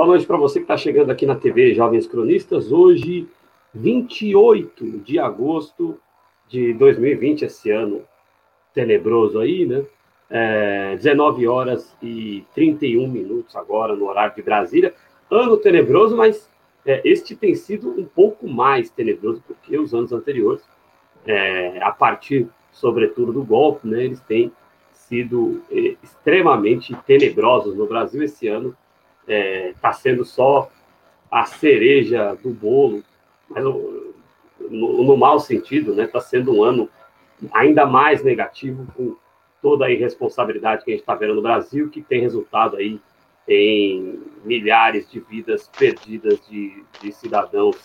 Boa noite para você que está chegando aqui na TV Jovens Cronistas. Hoje, 28 de agosto de 2020, esse ano tenebroso aí, né? É, 19 horas e 31 minutos agora no horário de Brasília. Ano tenebroso, mas é, este tem sido um pouco mais tenebroso do que os anos anteriores. É, a partir, sobretudo, do golpe, né? Eles têm sido é, extremamente tenebrosos no Brasil esse ano está é, tá sendo só a cereja do bolo, mas no, no, mau sentido, né? Está sendo um ano ainda mais negativo com toda a irresponsabilidade que a gente está vendo no Brasil, que tem resultado aí em milhares de vidas perdidas de, de cidadãos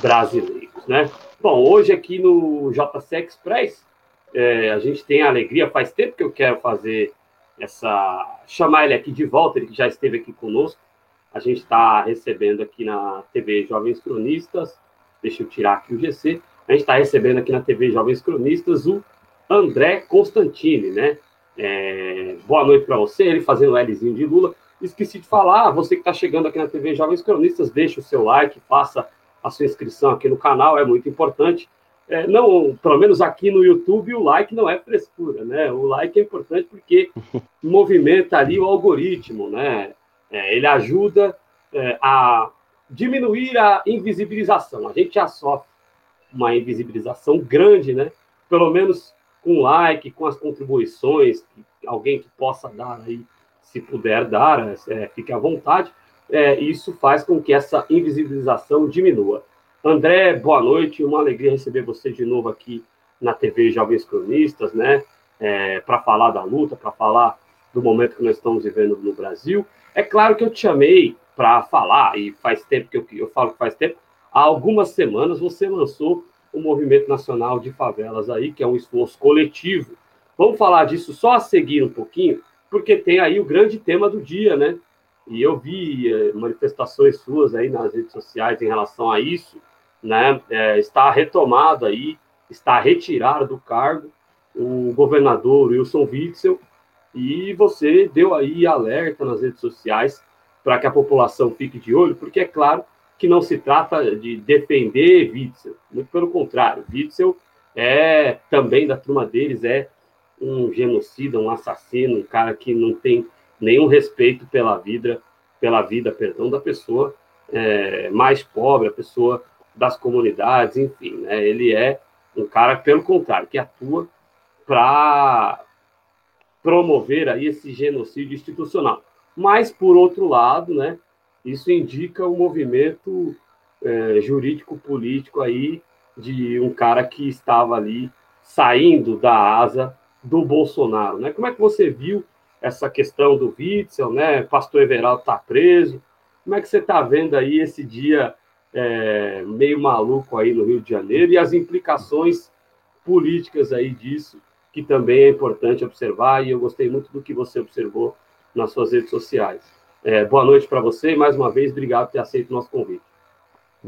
brasileiros, né? Bom, hoje aqui no JC Express, é, a gente tem a alegria, faz tempo que eu quero fazer essa chamar ele aqui de volta, ele que já esteve aqui conosco. A gente está recebendo aqui na TV Jovens Cronistas, deixa eu tirar aqui o GC. A gente está recebendo aqui na TV Jovens Cronistas o André Constantini, né? É, boa noite para você, ele fazendo o Lzinho de Lula. Esqueci de falar, você que está chegando aqui na TV Jovens Cronistas, deixe o seu like, faça a sua inscrição aqui no canal, é muito importante é, não, pelo menos aqui no YouTube, o like não é frescura, né? O like é importante porque movimenta ali o algoritmo, né? É, ele ajuda é, a diminuir a invisibilização. A gente já sofre uma invisibilização grande, né? Pelo menos com like, com as contribuições, alguém que possa dar aí, se puder dar, é, fique à vontade. É, isso faz com que essa invisibilização diminua. André, boa noite, uma alegria receber você de novo aqui na TV Jovens Cronistas, né? É, para falar da luta, para falar do momento que nós estamos vivendo no Brasil. É claro que eu te chamei para falar, e faz tempo que eu, eu falo que faz tempo, há algumas semanas você lançou o Movimento Nacional de Favelas aí, que é um esforço coletivo. Vamos falar disso só a seguir um pouquinho, porque tem aí o grande tema do dia, né? E eu vi eh, manifestações suas aí nas redes sociais em relação a isso né, é, está retomado aí, está retirado do cargo o governador Wilson Witzel, e você deu aí alerta nas redes sociais para que a população fique de olho, porque é claro que não se trata de defender Witzel, muito pelo contrário, Witzel é também da turma deles, é um genocida, um assassino, um cara que não tem nenhum respeito pela vida, pela vida, perdão, da pessoa é, mais pobre, a pessoa das comunidades, enfim, né? Ele é um cara, pelo contrário, que atua para promover aí esse genocídio institucional. Mas, por outro lado, né, isso indica o um movimento é, jurídico-político aí de um cara que estava ali saindo da asa do Bolsonaro. Né? Como é que você viu essa questão do Witzel, né? Pastor Everaldo está preso. Como é que você está vendo aí esse dia é, meio maluco aí no Rio de Janeiro e as implicações políticas aí disso, que também é importante observar, e eu gostei muito do que você observou nas suas redes sociais. É, boa noite para você e mais uma vez, obrigado por ter aceito o nosso convite.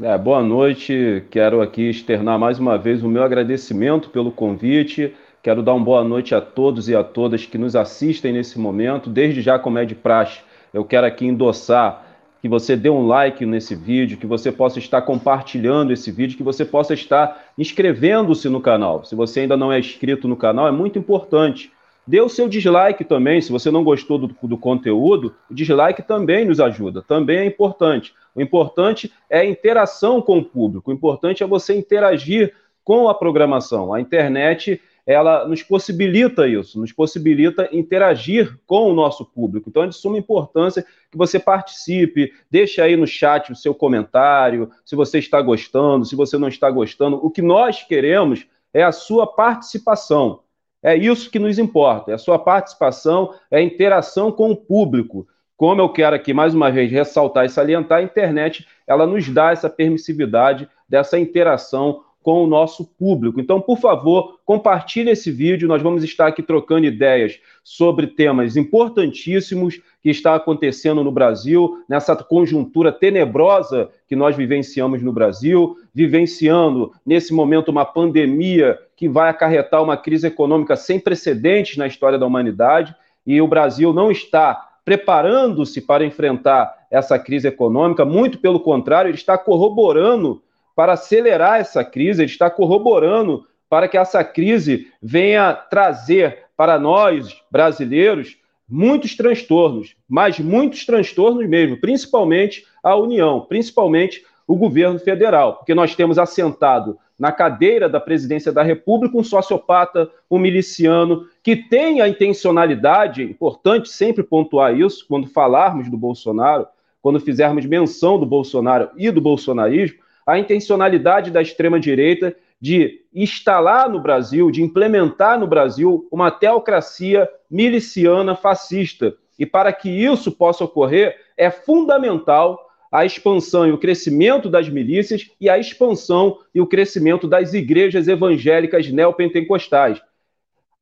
É, boa noite, quero aqui externar mais uma vez o meu agradecimento pelo convite. Quero dar uma boa noite a todos e a todas que nos assistem nesse momento. Desde já, como é de praxe, eu quero aqui endossar que você dê um like nesse vídeo, que você possa estar compartilhando esse vídeo, que você possa estar inscrevendo-se no canal. Se você ainda não é inscrito no canal, é muito importante. Dê o seu dislike também, se você não gostou do, do conteúdo, o dislike também nos ajuda, também é importante. O importante é a interação com o público, o importante é você interagir com a programação. A internet ela nos possibilita isso, nos possibilita interagir com o nosso público. Então é de suma importância que você participe, deixe aí no chat o seu comentário, se você está gostando, se você não está gostando. O que nós queremos é a sua participação. É isso que nos importa, é a sua participação, é a interação com o público. Como eu quero aqui mais uma vez ressaltar e salientar, a internet ela nos dá essa permissividade dessa interação com o nosso público. Então, por favor, compartilhe esse vídeo. Nós vamos estar aqui trocando ideias sobre temas importantíssimos que está acontecendo no Brasil, nessa conjuntura tenebrosa que nós vivenciamos no Brasil, vivenciando nesse momento uma pandemia que vai acarretar uma crise econômica sem precedentes na história da humanidade, e o Brasil não está preparando-se para enfrentar essa crise econômica, muito pelo contrário, ele está corroborando para acelerar essa crise, ele está corroborando para que essa crise venha trazer para nós, brasileiros, muitos transtornos, mas muitos transtornos mesmo, principalmente a União, principalmente o governo federal, porque nós temos assentado na cadeira da presidência da República um sociopata, um miliciano, que tem a intencionalidade, importante sempre pontuar isso quando falarmos do Bolsonaro, quando fizermos menção do Bolsonaro e do bolsonarismo, a intencionalidade da extrema-direita de instalar no Brasil, de implementar no Brasil uma teocracia miliciana fascista. E para que isso possa ocorrer, é fundamental a expansão e o crescimento das milícias e a expansão e o crescimento das igrejas evangélicas neopentecostais.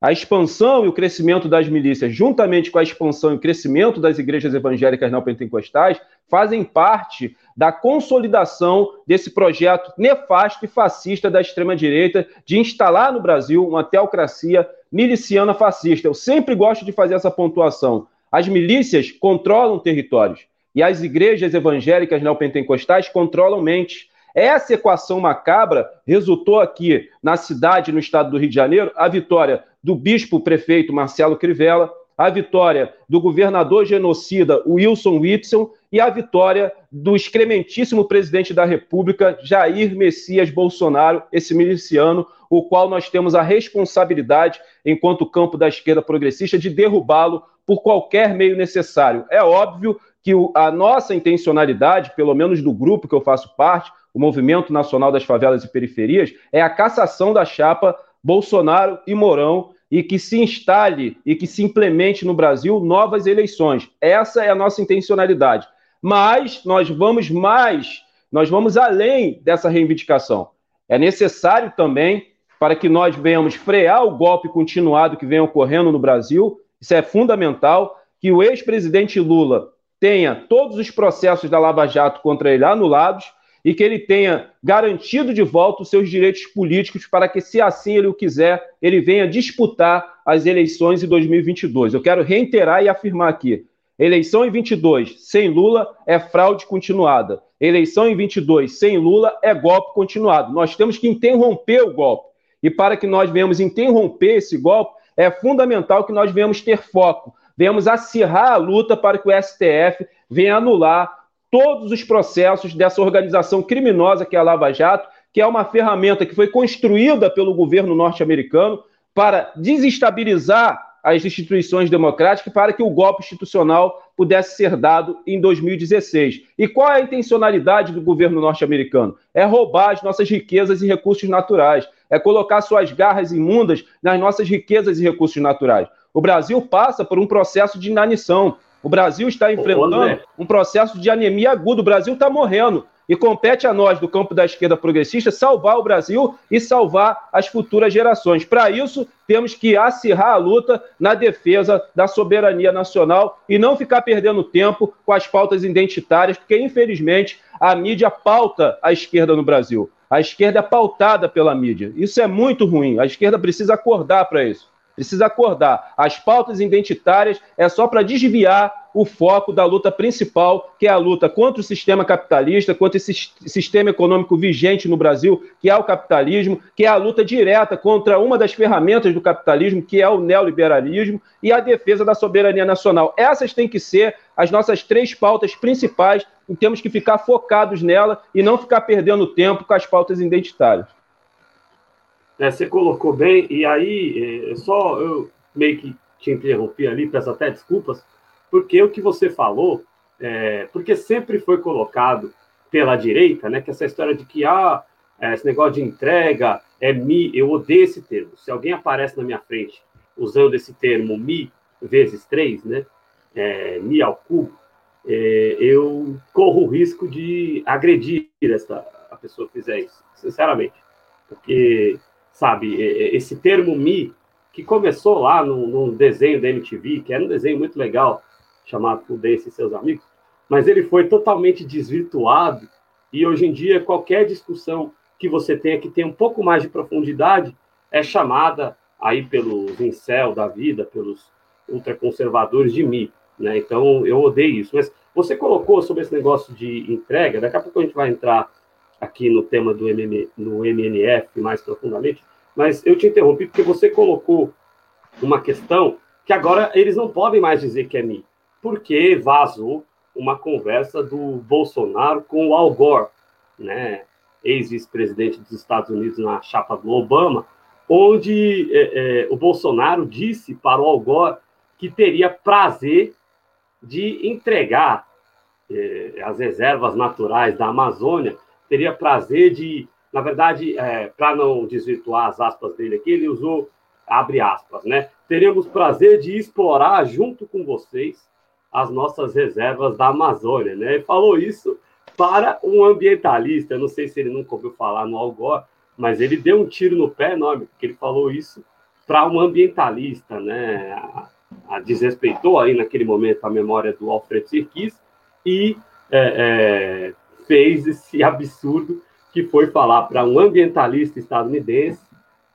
A expansão e o crescimento das milícias, juntamente com a expansão e o crescimento das igrejas evangélicas neopentecostais, fazem parte da consolidação desse projeto nefasto e fascista da extrema-direita de instalar no Brasil uma teocracia miliciana fascista. Eu sempre gosto de fazer essa pontuação. As milícias controlam territórios e as igrejas evangélicas neopentecostais controlam mentes. Essa equação macabra resultou aqui na cidade, no estado do Rio de Janeiro, a vitória do bispo prefeito Marcelo Crivella, a vitória do governador genocida Wilson Whitson e a vitória do excrementíssimo presidente da República, Jair Messias Bolsonaro, esse miliciano, o qual nós temos a responsabilidade, enquanto campo da esquerda progressista, de derrubá-lo por qualquer meio necessário. É óbvio que a nossa intencionalidade, pelo menos do grupo que eu faço parte, o Movimento Nacional das Favelas e Periferias, é a cassação da chapa Bolsonaro e Mourão e que se instale e que se implemente no Brasil novas eleições. Essa é a nossa intencionalidade. Mas nós vamos mais, nós vamos além dessa reivindicação. É necessário também, para que nós venhamos frear o golpe continuado que vem ocorrendo no Brasil, isso é fundamental, que o ex-presidente Lula tenha todos os processos da Lava Jato contra ele anulados e que ele tenha garantido de volta os seus direitos políticos para que, se assim ele o quiser, ele venha disputar as eleições em 2022. Eu quero reiterar e afirmar aqui: eleição em 22 sem Lula é fraude continuada. Eleição em 22 sem Lula é golpe continuado. Nós temos que interromper o golpe. E para que nós venhamos interromper esse golpe, é fundamental que nós venhamos ter foco, venhamos acirrar a luta para que o STF venha anular todos os processos dessa organização criminosa que é a Lava Jato, que é uma ferramenta que foi construída pelo governo norte-americano para desestabilizar as instituições democráticas para que o golpe institucional pudesse ser dado em 2016. E qual é a intencionalidade do governo norte-americano? É roubar as nossas riquezas e recursos naturais, é colocar suas garras imundas nas nossas riquezas e recursos naturais. O Brasil passa por um processo de inanição. O Brasil está enfrentando um processo de anemia aguda. O Brasil está morrendo. E compete a nós, do campo da esquerda progressista, salvar o Brasil e salvar as futuras gerações. Para isso, temos que acirrar a luta na defesa da soberania nacional e não ficar perdendo tempo com as pautas identitárias, porque, infelizmente, a mídia pauta a esquerda no Brasil. A esquerda é pautada pela mídia. Isso é muito ruim. A esquerda precisa acordar para isso. Precisa acordar. As pautas identitárias é só para desviar o foco da luta principal, que é a luta contra o sistema capitalista, contra esse sistema econômico vigente no Brasil, que é o capitalismo, que é a luta direta contra uma das ferramentas do capitalismo, que é o neoliberalismo, e a defesa da soberania nacional. Essas têm que ser as nossas três pautas principais, e temos que ficar focados nela e não ficar perdendo tempo com as pautas identitárias. É, você colocou bem, e aí, é, só eu meio que te interrompi ali, peço até desculpas, porque o que você falou, é, porque sempre foi colocado pela direita, né, que essa história de que ah, é, esse negócio de entrega é mi, eu odeio esse termo. Se alguém aparece na minha frente usando esse termo mi vezes três, né, é, mi ao cubo, é, eu corro o risco de agredir essa, a pessoa que fizer isso, sinceramente. Porque sabe? Esse termo Mi, que começou lá num, num desenho da MTV, que era um desenho muito legal, chamado Prudência e seus amigos, mas ele foi totalmente desvirtuado e hoje em dia qualquer discussão que você tenha que tem um pouco mais de profundidade é chamada aí pelos incel da vida, pelos ultraconservadores de Mi. Né? Então, eu odeio isso. Mas você colocou sobre esse negócio de entrega, daqui a pouco a gente vai entrar aqui no tema do MM, no MNF mais profundamente, mas eu te interrompi porque você colocou uma questão que agora eles não podem mais dizer que é mim, porque vazou uma conversa do Bolsonaro com o Al Gore, né, ex-vice-presidente dos Estados Unidos na chapa do Obama, onde é, é, o Bolsonaro disse para o Al Gore que teria prazer de entregar é, as reservas naturais da Amazônia, teria prazer de, na verdade, é, para não desvirtuar as aspas dele aqui, ele usou abre aspas, né? Teremos prazer de explorar junto com vocês as nossas reservas da Amazônia, né? Ele falou isso para um ambientalista, eu não sei se ele nunca ouviu falar no Algor, mas ele deu um tiro no pé enorme, porque ele falou isso para um ambientalista, né? A, a desrespeitou aí naquele momento a memória do Alfred Sirkis e é, é, fez esse absurdo que foi falar para um ambientalista estadunidense,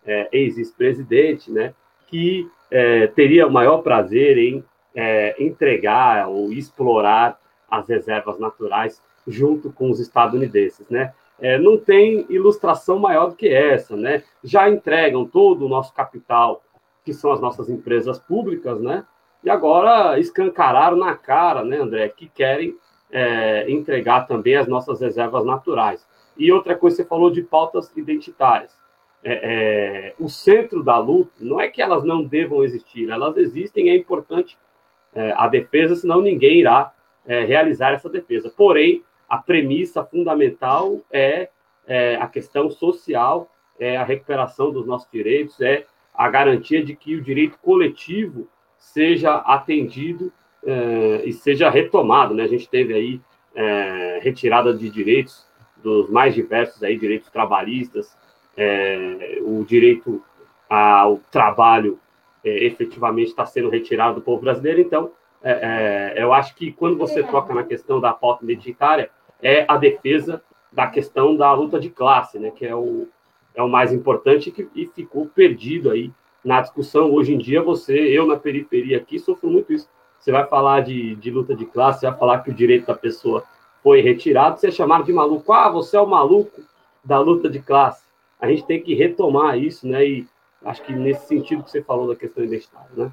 é, ex-presidente, né? Que é, teria o maior prazer em é, entregar ou explorar as reservas naturais junto com os estadunidenses, né? É, não tem ilustração maior do que essa, né? Já entregam todo o nosso capital, que são as nossas empresas públicas, né? E agora escancararam na cara, né, André, que querem é, entregar também as nossas reservas naturais. E outra coisa, você falou de pautas identitárias. É, é, o centro da luta não é que elas não devam existir, elas existem, é importante é, a defesa, senão ninguém irá é, realizar essa defesa. Porém, a premissa fundamental é, é, a questão social, é a recuperação dos nossos direitos, é a garantia de que o direito coletivo seja atendido é, e seja retomado. Né? A gente teve aí retirada de direitos dos mais diversos aí, direitos trabalhistas, é, o direito ao trabalho é, efetivamente está sendo retirado do povo brasileiro. Então, é, é, eu acho que quando você toca na questão da pauta identitária, é a defesa da questão da luta de classe, né, que é o, é o mais importante que, e ficou perdido aí na discussão. Hoje em dia, você, eu na periferia aqui, sofro muito isso. Você vai falar de, de luta de classe, você vai falar que o direito da pessoa foi retirado, você é chamado de maluco. Ah, você é o maluco da luta de classe. A gente tem que retomar isso, né? E acho que nesse sentido que você falou da questão identitária, né?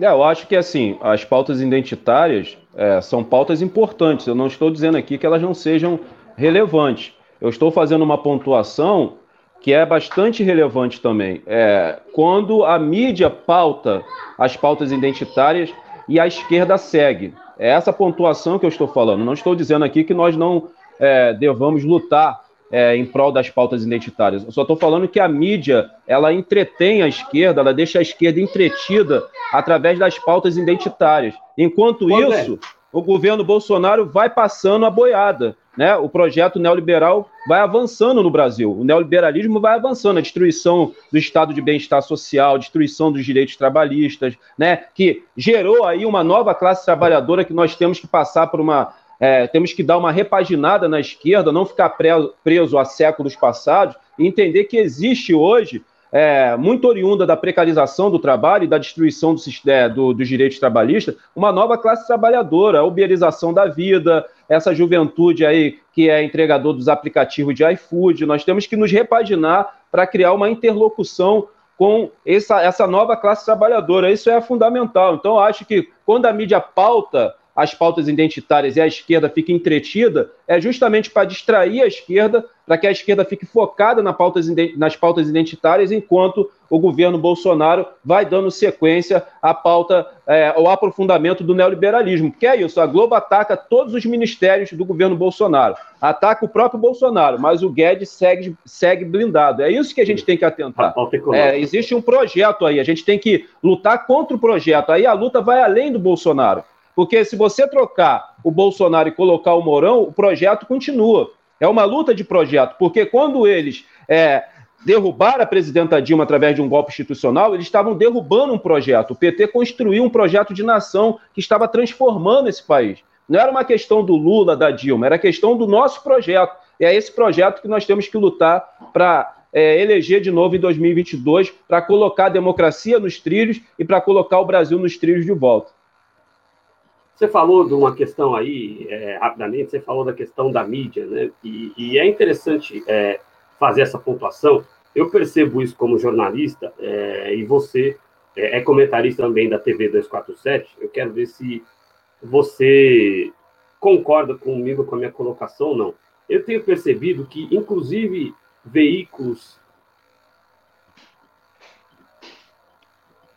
É, eu acho que assim, as pautas identitárias é, são pautas importantes. Eu não estou dizendo aqui que elas não sejam relevantes. Eu estou fazendo uma pontuação que é bastante relevante também. É, quando a mídia pauta as pautas identitárias e a esquerda segue. É essa pontuação que eu estou falando. Não estou dizendo aqui que nós não é, devamos lutar é, em prol das pautas identitárias. Eu só estou falando que a mídia ela entretém a esquerda, ela deixa a esquerda entretida através das pautas identitárias. Enquanto isso, o governo Bolsonaro vai passando a boiada. Né? O projeto neoliberal vai avançando no Brasil. O neoliberalismo vai avançando, a destruição do estado de bem-estar social, destruição dos direitos trabalhistas, né? que gerou aí uma nova classe trabalhadora que nós temos que passar por uma é, temos que dar uma repaginada na esquerda, não ficar preso, preso a séculos passados e entender que existe hoje, é, muito oriunda da precarização do trabalho e da destruição é, do, dos direitos trabalhistas, uma nova classe trabalhadora, a uberização da vida, essa juventude aí que é entregador dos aplicativos de iFood. Nós temos que nos repaginar para criar uma interlocução com essa, essa nova classe trabalhadora. Isso é fundamental. Então, acho que quando a mídia pauta as pautas identitárias e a esquerda fica entretida, é justamente para distrair a esquerda, para que a esquerda fique focada na pautas, nas pautas identitárias, enquanto o governo Bolsonaro vai dando sequência à pauta, é, ao aprofundamento do neoliberalismo. Que é isso, a Globo ataca todos os ministérios do governo Bolsonaro, ataca o próprio Bolsonaro, mas o Guedes segue, segue blindado. É isso que a gente tem que atentar. É, existe um projeto aí, a gente tem que lutar contra o projeto. Aí a luta vai além do Bolsonaro. Porque se você trocar o Bolsonaro e colocar o Mourão, o projeto continua. É uma luta de projeto, porque quando eles é, derrubaram a presidenta Dilma através de um golpe institucional, eles estavam derrubando um projeto. O PT construiu um projeto de nação que estava transformando esse país. Não era uma questão do Lula, da Dilma, era questão do nosso projeto. E é esse projeto que nós temos que lutar para é, eleger de novo em 2022, para colocar a democracia nos trilhos e para colocar o Brasil nos trilhos de volta. Você falou de uma questão aí, é, rapidamente, você falou da questão da mídia, né? E, e é interessante é, fazer essa pontuação. Eu percebo isso como jornalista, é, e você é, é comentarista também da TV 247. Eu quero ver se você concorda comigo com a minha colocação ou não. Eu tenho percebido que, inclusive, veículos.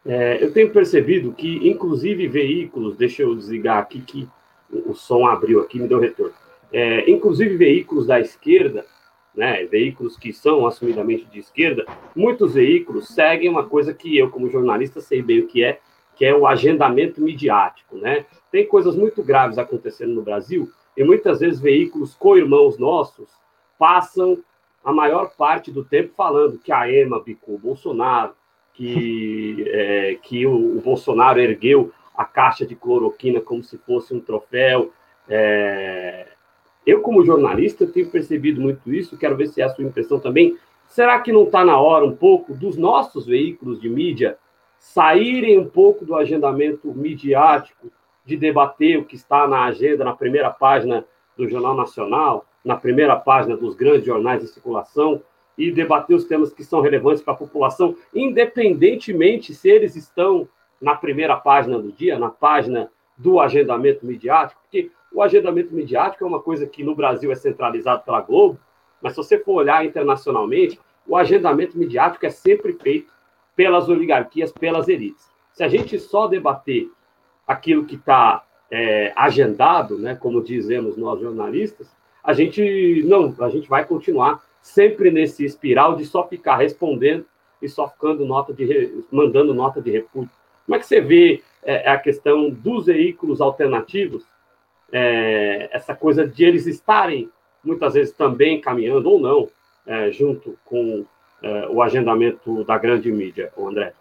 É, eu tenho percebido que, inclusive, veículos. Deixa eu desligar aqui que o som abriu aqui, me deu retorno. É, inclusive, veículos da esquerda, né, veículos que são assumidamente de esquerda, muitos veículos seguem uma coisa que eu, como jornalista, sei bem o que é, que é o agendamento midiático, né? Tem coisas muito graves acontecendo no Brasil e muitas vezes veículos co-irmãos nossos passam a maior parte do tempo falando que a EMA bicou Bolsonaro, que, é, que o, o, Bolsonaro ergueu a caixa de cloroquina como se fosse um troféu. É... Eu, como jornalista, tenho percebido muito isso, quero ver se é a sua impressão também. Será que não está na hora um pouco dos nossos veículos de mídia saírem um pouco do agendamento midiático de debater o que está na agenda, na primeira página do Jornal Nacional, na primeira página dos grandes jornais de circulação, e debater os temas que são relevantes para a população, independentemente se eles estão na primeira página do dia, na página do agendamento midiático, porque o agendamento midiático é uma coisa que no Brasil é centralizado pela Globo, mas se você for olhar internacionalmente, o agendamento midiático é sempre feito pelas oligarquias, pelas elites. Se a gente só debater aquilo que está é, agendado, né, como dizemos nós jornalistas, a gente não, a gente vai continuar sempre nesse espiral de só ficar respondendo e só ficando nota de mandando nota de repúdio. Como é que você vê é, a questão dos veículos alternativos, é, essa coisa de eles estarem muitas vezes também caminhando ou não é, junto com é, o agendamento da grande mídia, André?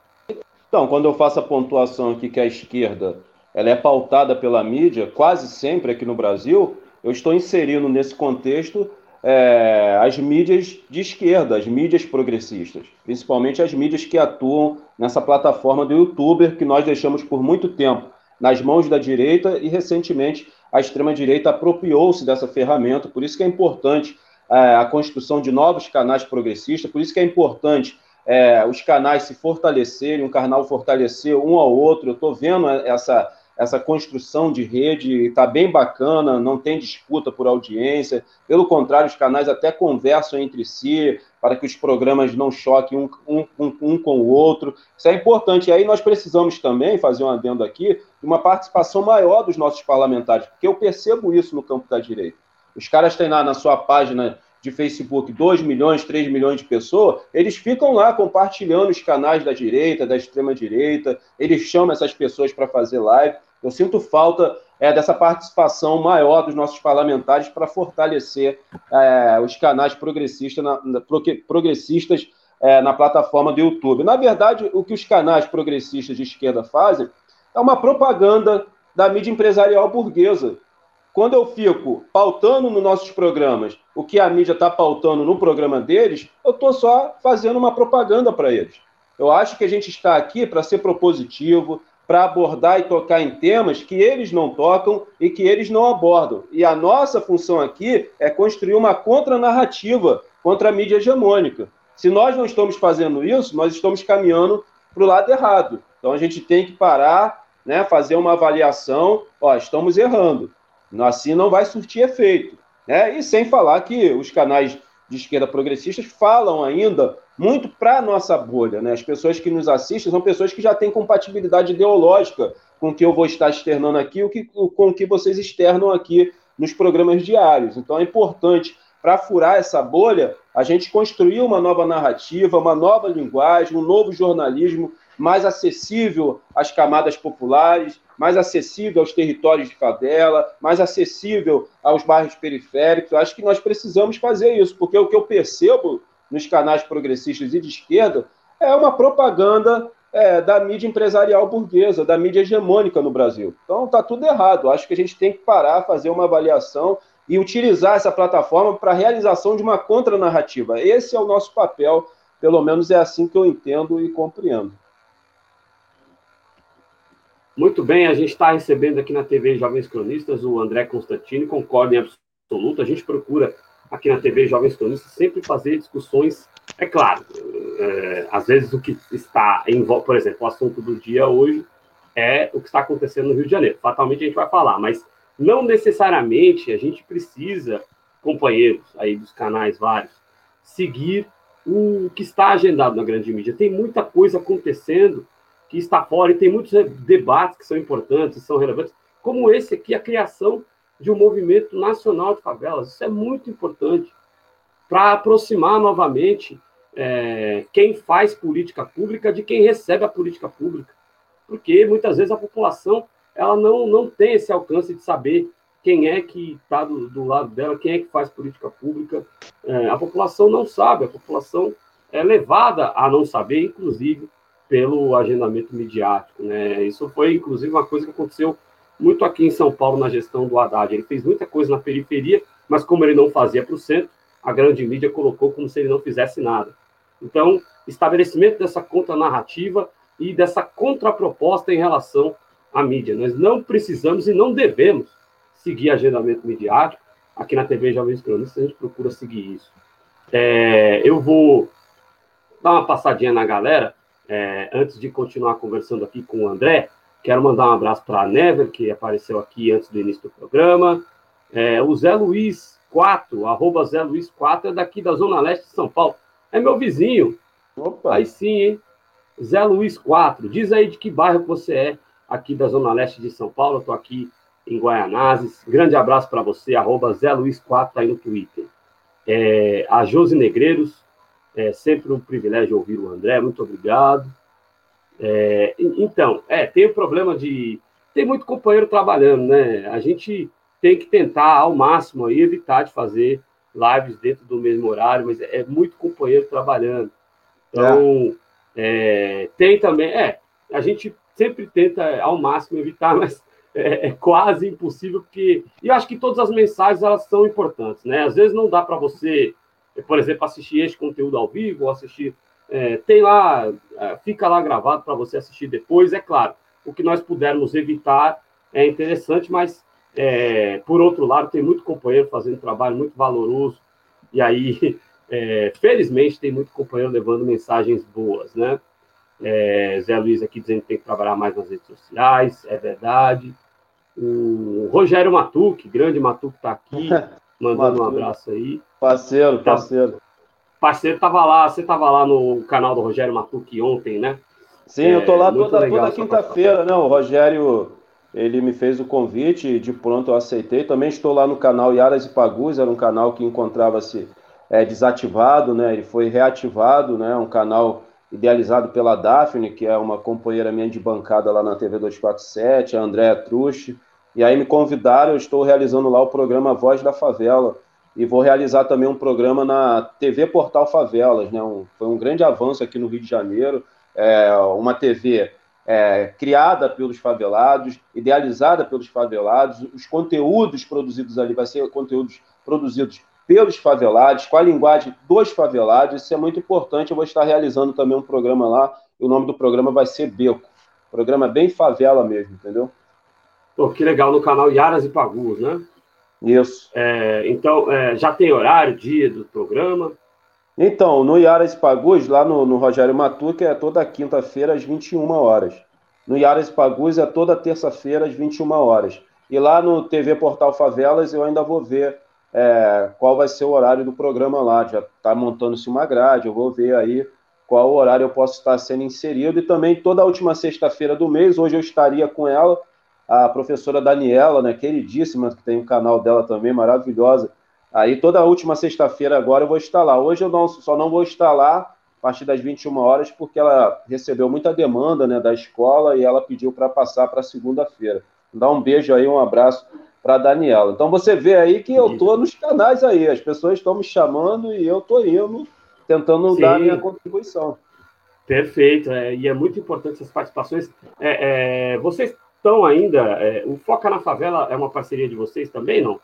Então, quando eu faço a pontuação aqui que a esquerda ela é pautada pela mídia, quase sempre aqui no Brasil, eu estou inserindo nesse contexto é, as mídias de esquerda, as mídias progressistas, principalmente as mídias que atuam nessa plataforma do youtuber que nós deixamos por muito tempo nas mãos da direita e recentemente a extrema-direita apropriou-se dessa ferramenta, por isso que é importante é, a construção de novos canais progressistas, por isso que é importante é, os canais se fortalecerem, um canal fortalecer um ao outro. Eu estou vendo essa, essa construção de rede está bem bacana, não tem disputa por audiência, pelo contrário, os canais até conversam entre si para que os programas não choquem um, um, um, um com o outro. Isso é importante. E aí nós precisamos também fazer um adendo aqui de uma participação maior dos nossos parlamentares, porque eu percebo isso no campo da direita. Os caras têm lá na sua página de Facebook 2 milhões, 3 milhões de pessoas, eles ficam lá compartilhando os canais da direita, da extrema-direita, eles chamam essas pessoas para fazer live. Eu sinto falta é, dessa participação maior dos nossos parlamentares para fortalecer é, os canais progressistas na, na, progressistas é, na plataforma do YouTube. Na verdade, o que os canais progressistas de esquerda fazem é uma propaganda da mídia empresarial burguesa, quando eu fico pautando nos nossos programas o que a mídia está pautando no programa deles, eu estou só fazendo uma propaganda para eles. Eu acho que a gente está aqui para ser propositivo, para abordar e tocar em temas que eles não tocam e que eles não abordam. E a nossa função aqui é construir uma contranarrativa contra a mídia hegemônica. Se nós não estamos fazendo isso, nós estamos caminhando para o lado errado. Então a gente tem que parar, né, fazer uma avaliação. Ó, estamos errando. Assim não vai surtir efeito. Né? E sem falar que os canais de esquerda progressistas falam ainda muito para a nossa bolha. Né? As pessoas que nos assistem são pessoas que já têm compatibilidade ideológica com o que eu vou estar externando aqui, o que, com o que vocês externam aqui nos programas diários. Então é importante, para furar essa bolha, a gente construir uma nova narrativa, uma nova linguagem, um novo jornalismo mais acessível às camadas populares, mais acessível aos territórios de favela, mais acessível aos bairros periféricos. Eu acho que nós precisamos fazer isso, porque o que eu percebo nos canais progressistas e de esquerda é uma propaganda é, da mídia empresarial burguesa, da mídia hegemônica no Brasil. Então está tudo errado. Eu acho que a gente tem que parar, fazer uma avaliação e utilizar essa plataforma para a realização de uma contranarrativa. Esse é o nosso papel, pelo menos é assim que eu entendo e compreendo. Muito bem, a gente está recebendo aqui na TV Jovens Cronistas o André Constantini, concorda em absoluto. A gente procura aqui na TV Jovens Cronistas sempre fazer discussões, é claro, é, às vezes o que está em por exemplo, o assunto do dia hoje é o que está acontecendo no Rio de Janeiro. Fatalmente a gente vai falar, mas não necessariamente a gente precisa, companheiros aí dos canais vários, seguir o que está agendado na grande mídia. Tem muita coisa acontecendo que está fora e tem muitos debates que são importantes, são relevantes, como esse aqui, a criação de um movimento nacional de favelas. Isso é muito importante para aproximar novamente é, quem faz política pública de quem recebe a política pública. Porque muitas vezes a população ela não, não tem esse alcance de saber quem é que está do, do, lado dela, quem é que faz política pública. É, a população não sabe, a população é levada a não saber, inclusive pelo agendamento midiático. Né? Isso foi, inclusive, uma coisa que aconteceu muito aqui em São Paulo na gestão do Haddad. Ele fez muita coisa na periferia, mas como ele não fazia para o centro, a grande mídia colocou como se ele não fizesse nada. Então, estabelecimento dessa contra-narrativa e dessa contraproposta em relação à mídia. Nós não precisamos e não devemos seguir agendamento midiático. Aqui na TV Jovens Cronistas a gente procura seguir isso. É, eu vou dar uma passadinha na galera, é, antes de continuar conversando aqui com o André. Quero mandar um abraço para a Never, que apareceu aqui antes do início do programa. É, o Zé Luiz 4, arroba Zé Luiz 4, é daqui da Zona Leste de São Paulo. É meu vizinho. Opa. Aí sim, hein? Zé Luiz 4. Diz aí de que bairro você é aqui da Zona Leste de São Paulo. Estou aqui em Guaianazes. Grande abraço para você, arroba Zé Luiz 4 aí no Twitter. É, a Josi Negreiros, é sempre um privilégio ouvir o André, muito obrigado. É, então, é, tem o problema de. Tem muito companheiro trabalhando, né? A gente tem que tentar ao máximo aí, evitar de fazer lives dentro do mesmo horário, mas é muito companheiro trabalhando. Então, é. Tem também. É, a gente sempre tenta ao máximo evitar, mas é, é, quase impossível, porque. E eu acho que todas as mensagens elas são importantes, né? Às vezes não dá para você, por exemplo, assistir este conteúdo ao vivo, ou assistir é, tem lá, é, fica lá gravado para você assistir depois, é claro. O que nós pudermos evitar é interessante, mas é, por outro lado, tem muito companheiro fazendo trabalho muito valoroso, e aí, é, felizmente, tem muito companheiro levando mensagens boas, né? É, Zé Luiz aqui dizendo que tem que trabalhar mais nas redes sociais, é verdade. O Rogério Matuque, grande Matuque, está aqui, mandando um abraço aí. Parceiro, tá parceiro parceiro estava lá, você estava lá no canal do Rogério Matuque ontem, né? Sim, é, eu tô lá toda, toda quinta-feira, né? O Rogério, ele me fez o convite, de pronto eu aceitei. Também estou lá no canal Yaras e Pagus, era um canal que encontrava-se é, desativado, né? Ele foi reativado, né? Um canal idealizado pela Daphne, que é uma companheira minha de bancada lá na TV 247, a Andréa Truche. E aí me convidaram, eu estou realizando lá o programa Voz da Favela, e vou realizar também um programa na TV Portal Favelas, né? Um, foi um grande avanço aqui no Rio de Janeiro, é, uma TV é, criada pelos favelados, idealizada pelos favelados, os conteúdos produzidos ali vai ser conteúdos produzidos pelos favelados, com a linguagem dos favelados, isso é muito importante, eu vou estar realizando também um programa lá, o nome do programa vai ser Beco, programa bem favela mesmo, entendeu? Pô, que legal, no canal Yaras e Pagus, né? Isso. É, então, é, já tem horário, dia do programa? Então, no Yaras Pagus, lá no, no Rogério Matuque, é toda quinta-feira às 21 horas. No Yaras Pagus é toda terça-feira às 21 horas. E lá no TV Portal Favelas eu ainda vou ver é, qual vai ser o horário do programa lá. Já está montando-se uma grade, eu vou ver aí qual horário eu posso estar sendo inserido. E também toda a última sexta-feira do mês, hoje eu estaria com ela a professora Daniela, né, queridíssima, que tem um canal dela também, maravilhosa. Aí toda a última sexta-feira agora eu vou estar lá. Hoje eu não, só não vou estar lá a partir das 21 horas, porque ela recebeu muita demanda né, da escola e ela pediu para passar para segunda-feira. Dá um beijo aí, um abraço para Daniela. Então você vê aí que eu estou nos canais aí, as pessoas estão me chamando e eu estou indo, tentando Sim. dar minha contribuição. Perfeito, é, e é muito importante essas participações. É, é, vocês estão ainda. É, o Foca na Favela é uma parceria de vocês também, não?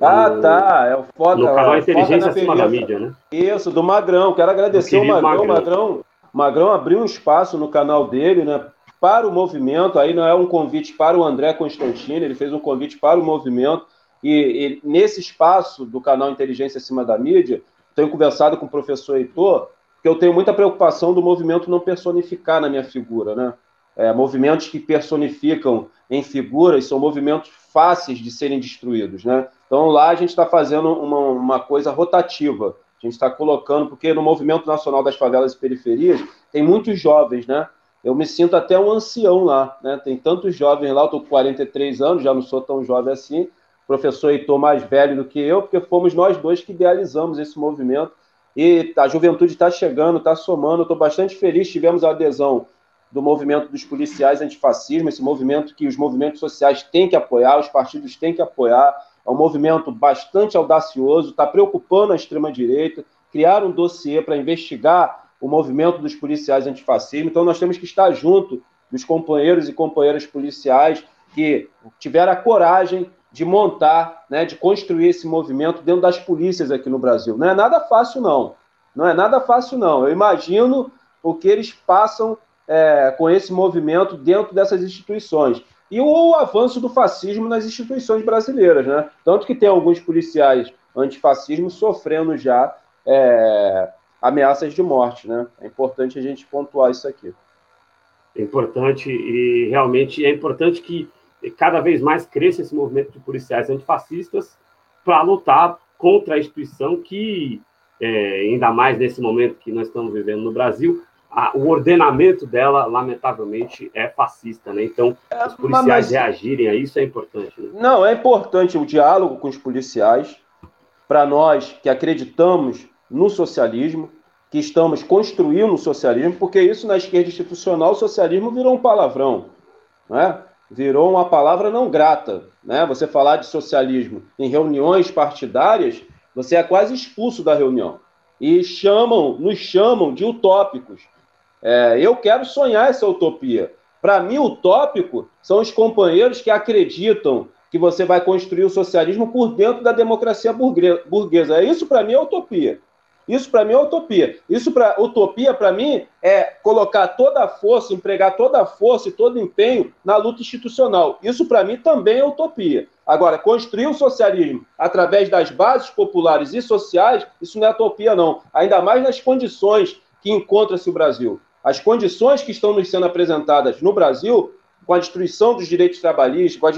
Ah, no, tá. É o Foca. No canal Inteligência Acima da Mídia, né? Isso, do Magrão. Quero agradecer o Magrão. Magrão. Magrão abriu um espaço no canal dele, né? para o movimento, aí não é um convite para o André Constantini, ele fez um convite para o movimento, e, e nesse espaço do canal Inteligência Acima da Mídia, tenho conversado com o professor Heitor, que eu tenho muita preocupação do movimento não personificar na minha figura, né? É, movimentos que personificam em figuras são movimentos fáceis de serem destruídos, né? Então lá a gente está fazendo uma, uma coisa rotativa. A gente está colocando, porque no Movimento Nacional das Favelas e Periferias tem muitos jovens, né? Eu me sinto até um ancião lá, né? Tem tantos jovens lá, eu estou com 43 anos, já não sou tão jovem assim. Professor Heitor mais velho do que eu, porque fomos nós dois que idealizamos esse movimento. E a juventude está chegando, está somando. Estou bastante feliz. Tivemos a adesão do movimento dos policiais antifascismo, esse movimento que os movimentos sociais têm que apoiar, os partidos têm que apoiar. É um movimento bastante audacioso, está preocupando a extrema-direita, criar um dossiê para investigar o movimento dos policiais antifascismo. Então, nós temos que estar junto dos companheiros e companheiras policiais que tiveram a coragem de montar, né, de construir esse movimento dentro das polícias aqui no Brasil. Não é nada fácil, não. Não é nada fácil, não. Eu imagino o que eles passam é, com esse movimento dentro dessas instituições. E o avanço do fascismo nas instituições brasileiras, né? Tanto que tem alguns policiais antifascismo sofrendo já é, ameaças de morte, né? É importante a gente pontuar isso aqui. É importante e realmente é importante que cada vez mais cresça esse movimento de policiais antifascistas para lutar contra a instituição que, é, ainda mais nesse momento que nós estamos vivendo no Brasil, a, o ordenamento dela, lamentavelmente, é fascista, né? Então, é, os policiais mas... reagirem a isso é importante. Né? Não, é importante o diálogo com os policiais, para nós que acreditamos no socialismo, que estamos construindo o socialismo, porque isso na esquerda institucional, o socialismo virou um palavrão, né? virou uma palavra não grata. Né? Você falar de socialismo em reuniões partidárias, você é quase expulso da reunião. E chamam, nos chamam de utópicos. É, eu quero sonhar essa utopia. Para mim, utópico são os companheiros que acreditam que você vai construir o socialismo por dentro da democracia burguesa. É isso, para mim, é utopia. Isso para mim é utopia. Isso para utopia para mim é colocar toda a força, empregar toda a força e todo empenho na luta institucional. Isso para mim também é utopia. Agora, construir o socialismo através das bases populares e sociais, isso não é utopia não. Ainda mais nas condições que encontra-se o Brasil. As condições que estão nos sendo apresentadas no Brasil, com a destruição dos direitos trabalhistas, com a,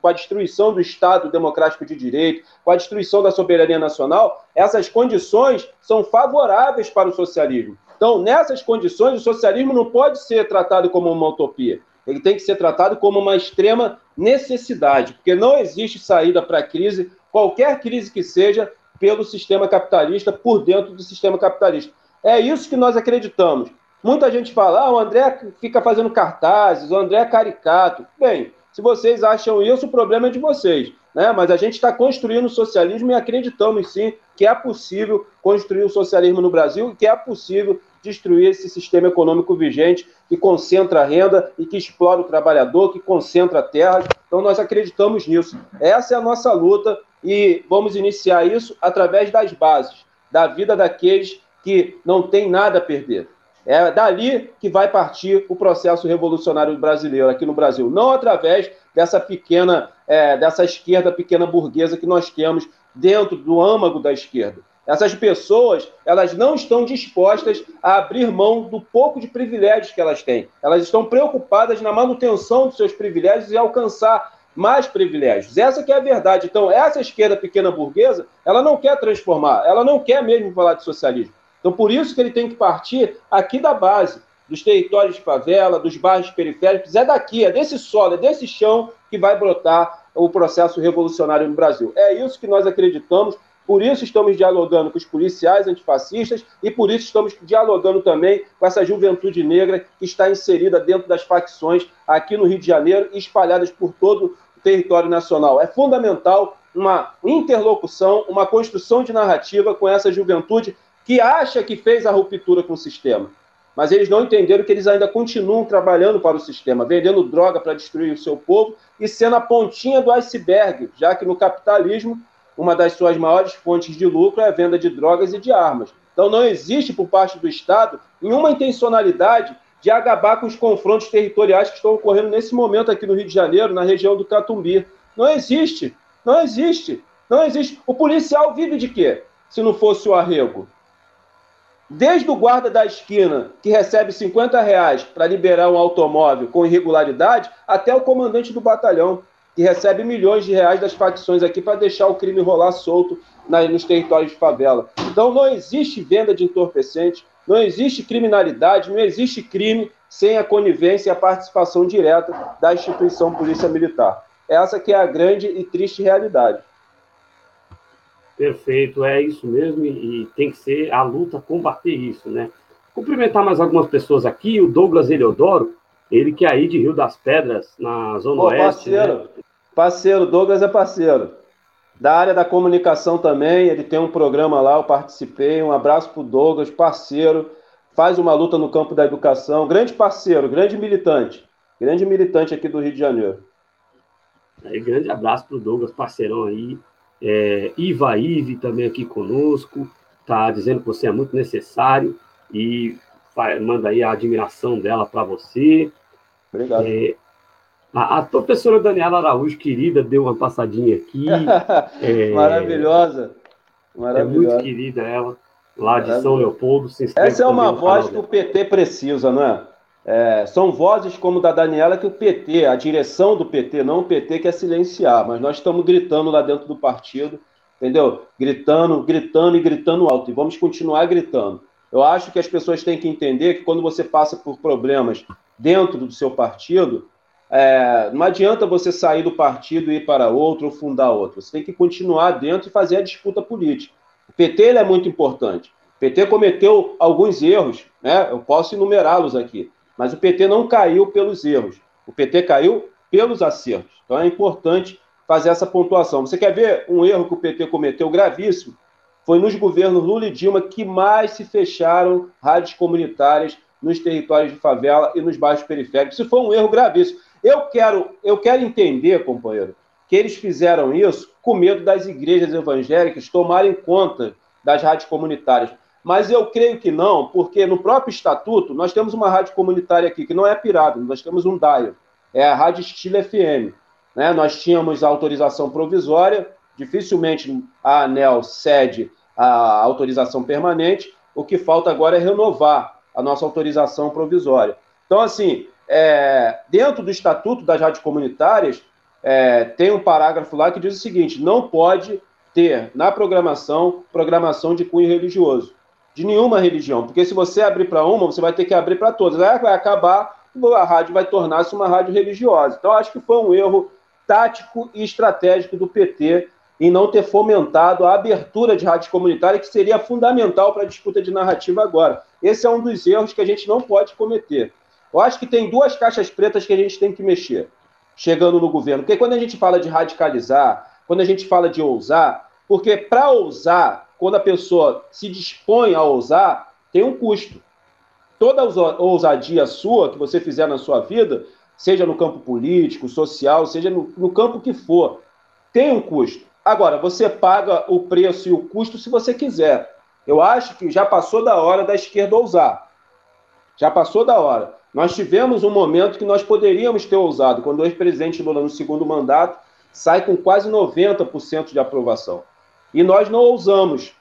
com a destruição do Estado democrático de direito, com a destruição da soberania nacional, essas condições são favoráveis para o socialismo. Então, nessas condições, o socialismo não pode ser tratado como uma utopia. Ele tem que ser tratado como uma extrema necessidade, porque não existe saída para a crise, qualquer crise que seja, pelo sistema capitalista, por dentro do sistema capitalista. É isso que nós acreditamos. Muita gente fala, ah, o André fica fazendo cartazes, o André é caricato. Bem, se vocês acham isso, o problema é de vocês. Né? Mas a gente está construindo o socialismo e acreditamos sim que é possível construir o socialismo no Brasil e que é possível destruir esse sistema econômico vigente que concentra a renda e que explora o trabalhador, que concentra a terra. Então nós acreditamos nisso. Essa é a nossa luta e vamos iniciar isso através das bases, da vida daqueles que não têm nada a perder. É dali que vai partir o processo revolucionário brasileiro aqui no Brasil, não através dessa pequena, é, dessa esquerda pequena burguesa que nós temos dentro do âmago da esquerda. Essas pessoas, elas não estão dispostas a abrir mão do pouco de privilégios que elas têm. Elas estão preocupadas na manutenção dos seus privilégios e alcançar mais privilégios. Essa que é a verdade. Então, essa esquerda pequena burguesa, ela não quer transformar, ela não quer mesmo falar de socialismo. Então, por isso que ele tem que partir aqui da base, dos territórios de favela, dos bairros periféricos. É daqui, é desse solo, é desse chão que vai brotar o processo revolucionário no Brasil. É isso que nós acreditamos. Por isso estamos dialogando com os policiais antifascistas e por isso estamos dialogando também com essa juventude negra que está inserida dentro das facções aqui no Rio de Janeiro e espalhadas por todo o território nacional. É fundamental uma interlocução, uma construção de narrativa com essa juventude que acha que fez a ruptura com o sistema. Mas eles não entenderam que eles ainda continuam trabalhando para o sistema, vendendo droga para destruir o seu povo e sendo a pontinha do iceberg, já que no capitalismo, uma das suas maiores fontes de lucro é a venda de drogas e de armas. Então não existe por parte do Estado nenhuma intencionalidade de acabar com os confrontos territoriais que estão ocorrendo nesse momento aqui no Rio de Janeiro, na região do Catumbi. Não existe, não existe, não existe. O policial vive de quê? Se não fosse o arrego. Desde o guarda da esquina, que recebe 50 reais para liberar um automóvel com irregularidade, até o comandante do batalhão, que recebe milhões de reais das facções aqui para deixar o crime rolar solto nos territórios de favela. Então não existe venda de entorpecente, não existe criminalidade, não existe crime sem a conivência e a participação direta da instituição Polícia Militar. Essa que é a grande e triste realidade. Perfeito, é isso mesmo, e, tem que ser a luta combater isso, né? Cumprimentar mais algumas pessoas aqui, o Douglas Eleodoro, ele que é aí de Rio das Pedras, na Zona Pô, Oeste. Parceiro, né? parceiro, Douglas é parceiro. Da área da comunicação também, ele tem um programa lá, eu participei. Um abraço para o Douglas, parceiro, faz uma luta no campo da educação, grande parceiro, grande militante, grande militante aqui do Rio de Janeiro. Aí, grande abraço para o Douglas, parceirão aí. É, Iva Ive também aqui conosco, tá dizendo que você é muito necessário e manda aí a admiração dela para você. Obrigado. É, a, a, professora Daniela Araújo, querida, deu uma passadinha aqui. é, Maravilhosa. Maravilhosa. É muito querida ela, lá de São Leopoldo. Essa é uma voz que o PT precisa, não é? É? São vozes como da Daniela que o PT, a direção do PT, não o PT quer silenciar, mas nós estamos gritando lá dentro do partido, entendeu? Gritando, gritando e gritando alto. E vamos continuar gritando. Eu acho que as pessoas têm que entender que quando você passa por problemas dentro do seu partido, é, não adianta você sair do partido e ir para outro ou fundar outro. Você tem que continuar dentro e fazer a disputa política. O PT é muito importante. O PT cometeu alguns erros, né? eu posso enumerá-los aqui, mas o PT não caiu pelos erros. O PT caiu pelos acertos. Então é importante fazer essa pontuação. Você quer ver um erro que o PT cometeu gravíssimo? Foi nos governos Lula e Dilma que mais se fecharam rádios comunitárias nos territórios de favela e nos bairros periféricos. Isso foi um erro gravíssimo. Eu quero, eu quero entender, companheiro, que eles fizeram isso com medo das igrejas evangélicas tomarem conta das rádios comunitárias. Mas eu creio que não, porque no próprio estatuto nós temos uma rádio comunitária aqui, que não é pirata, nós temos um DAIO, é a Rádio Estilo FM. Né? Nós tínhamos a autorização provisória, dificilmente a ANEL cede a autorização permanente, o que falta agora é renovar a nossa autorização provisória. Então, assim, é, dentro do Estatuto das Rádios Comunitárias, é, tem um parágrafo lá que diz o seguinte: não pode ter na programação programação de cunho religioso, de nenhuma religião, porque se você abrir para uma, você vai ter que abrir para todas. Aí vai acabar, a rádio vai tornar-se uma rádio religiosa. Então, acho que foi um erro tático e estratégico do PT em não ter fomentado a abertura de rádios comunitárias, que seria fundamental para a disputa de narrativa agora. Esse é um dos erros que a gente não pode cometer. Eu acho que tem duas caixas pretas que a gente tem que mexer, chegando no governo. Porque quando a gente fala de radicalizar, quando a gente fala de ousar, porque para ousar, quando a pessoa se dispõe a ousar, tem um custo. Toda ousadia sua que você fizer na sua vida, seja no campo político, social, seja no, no campo que for, tem um custo. Agora, você paga o preço e o custo se você quiser. Eu acho que já passou da hora da esquerda ousar. Já passou da hora. Nós tivemos um momento que nós poderíamos ter ousado, quando o ex-presidente Lula, no segundo mandato, sai com quase 90% de aprovação. E nós não ousamos.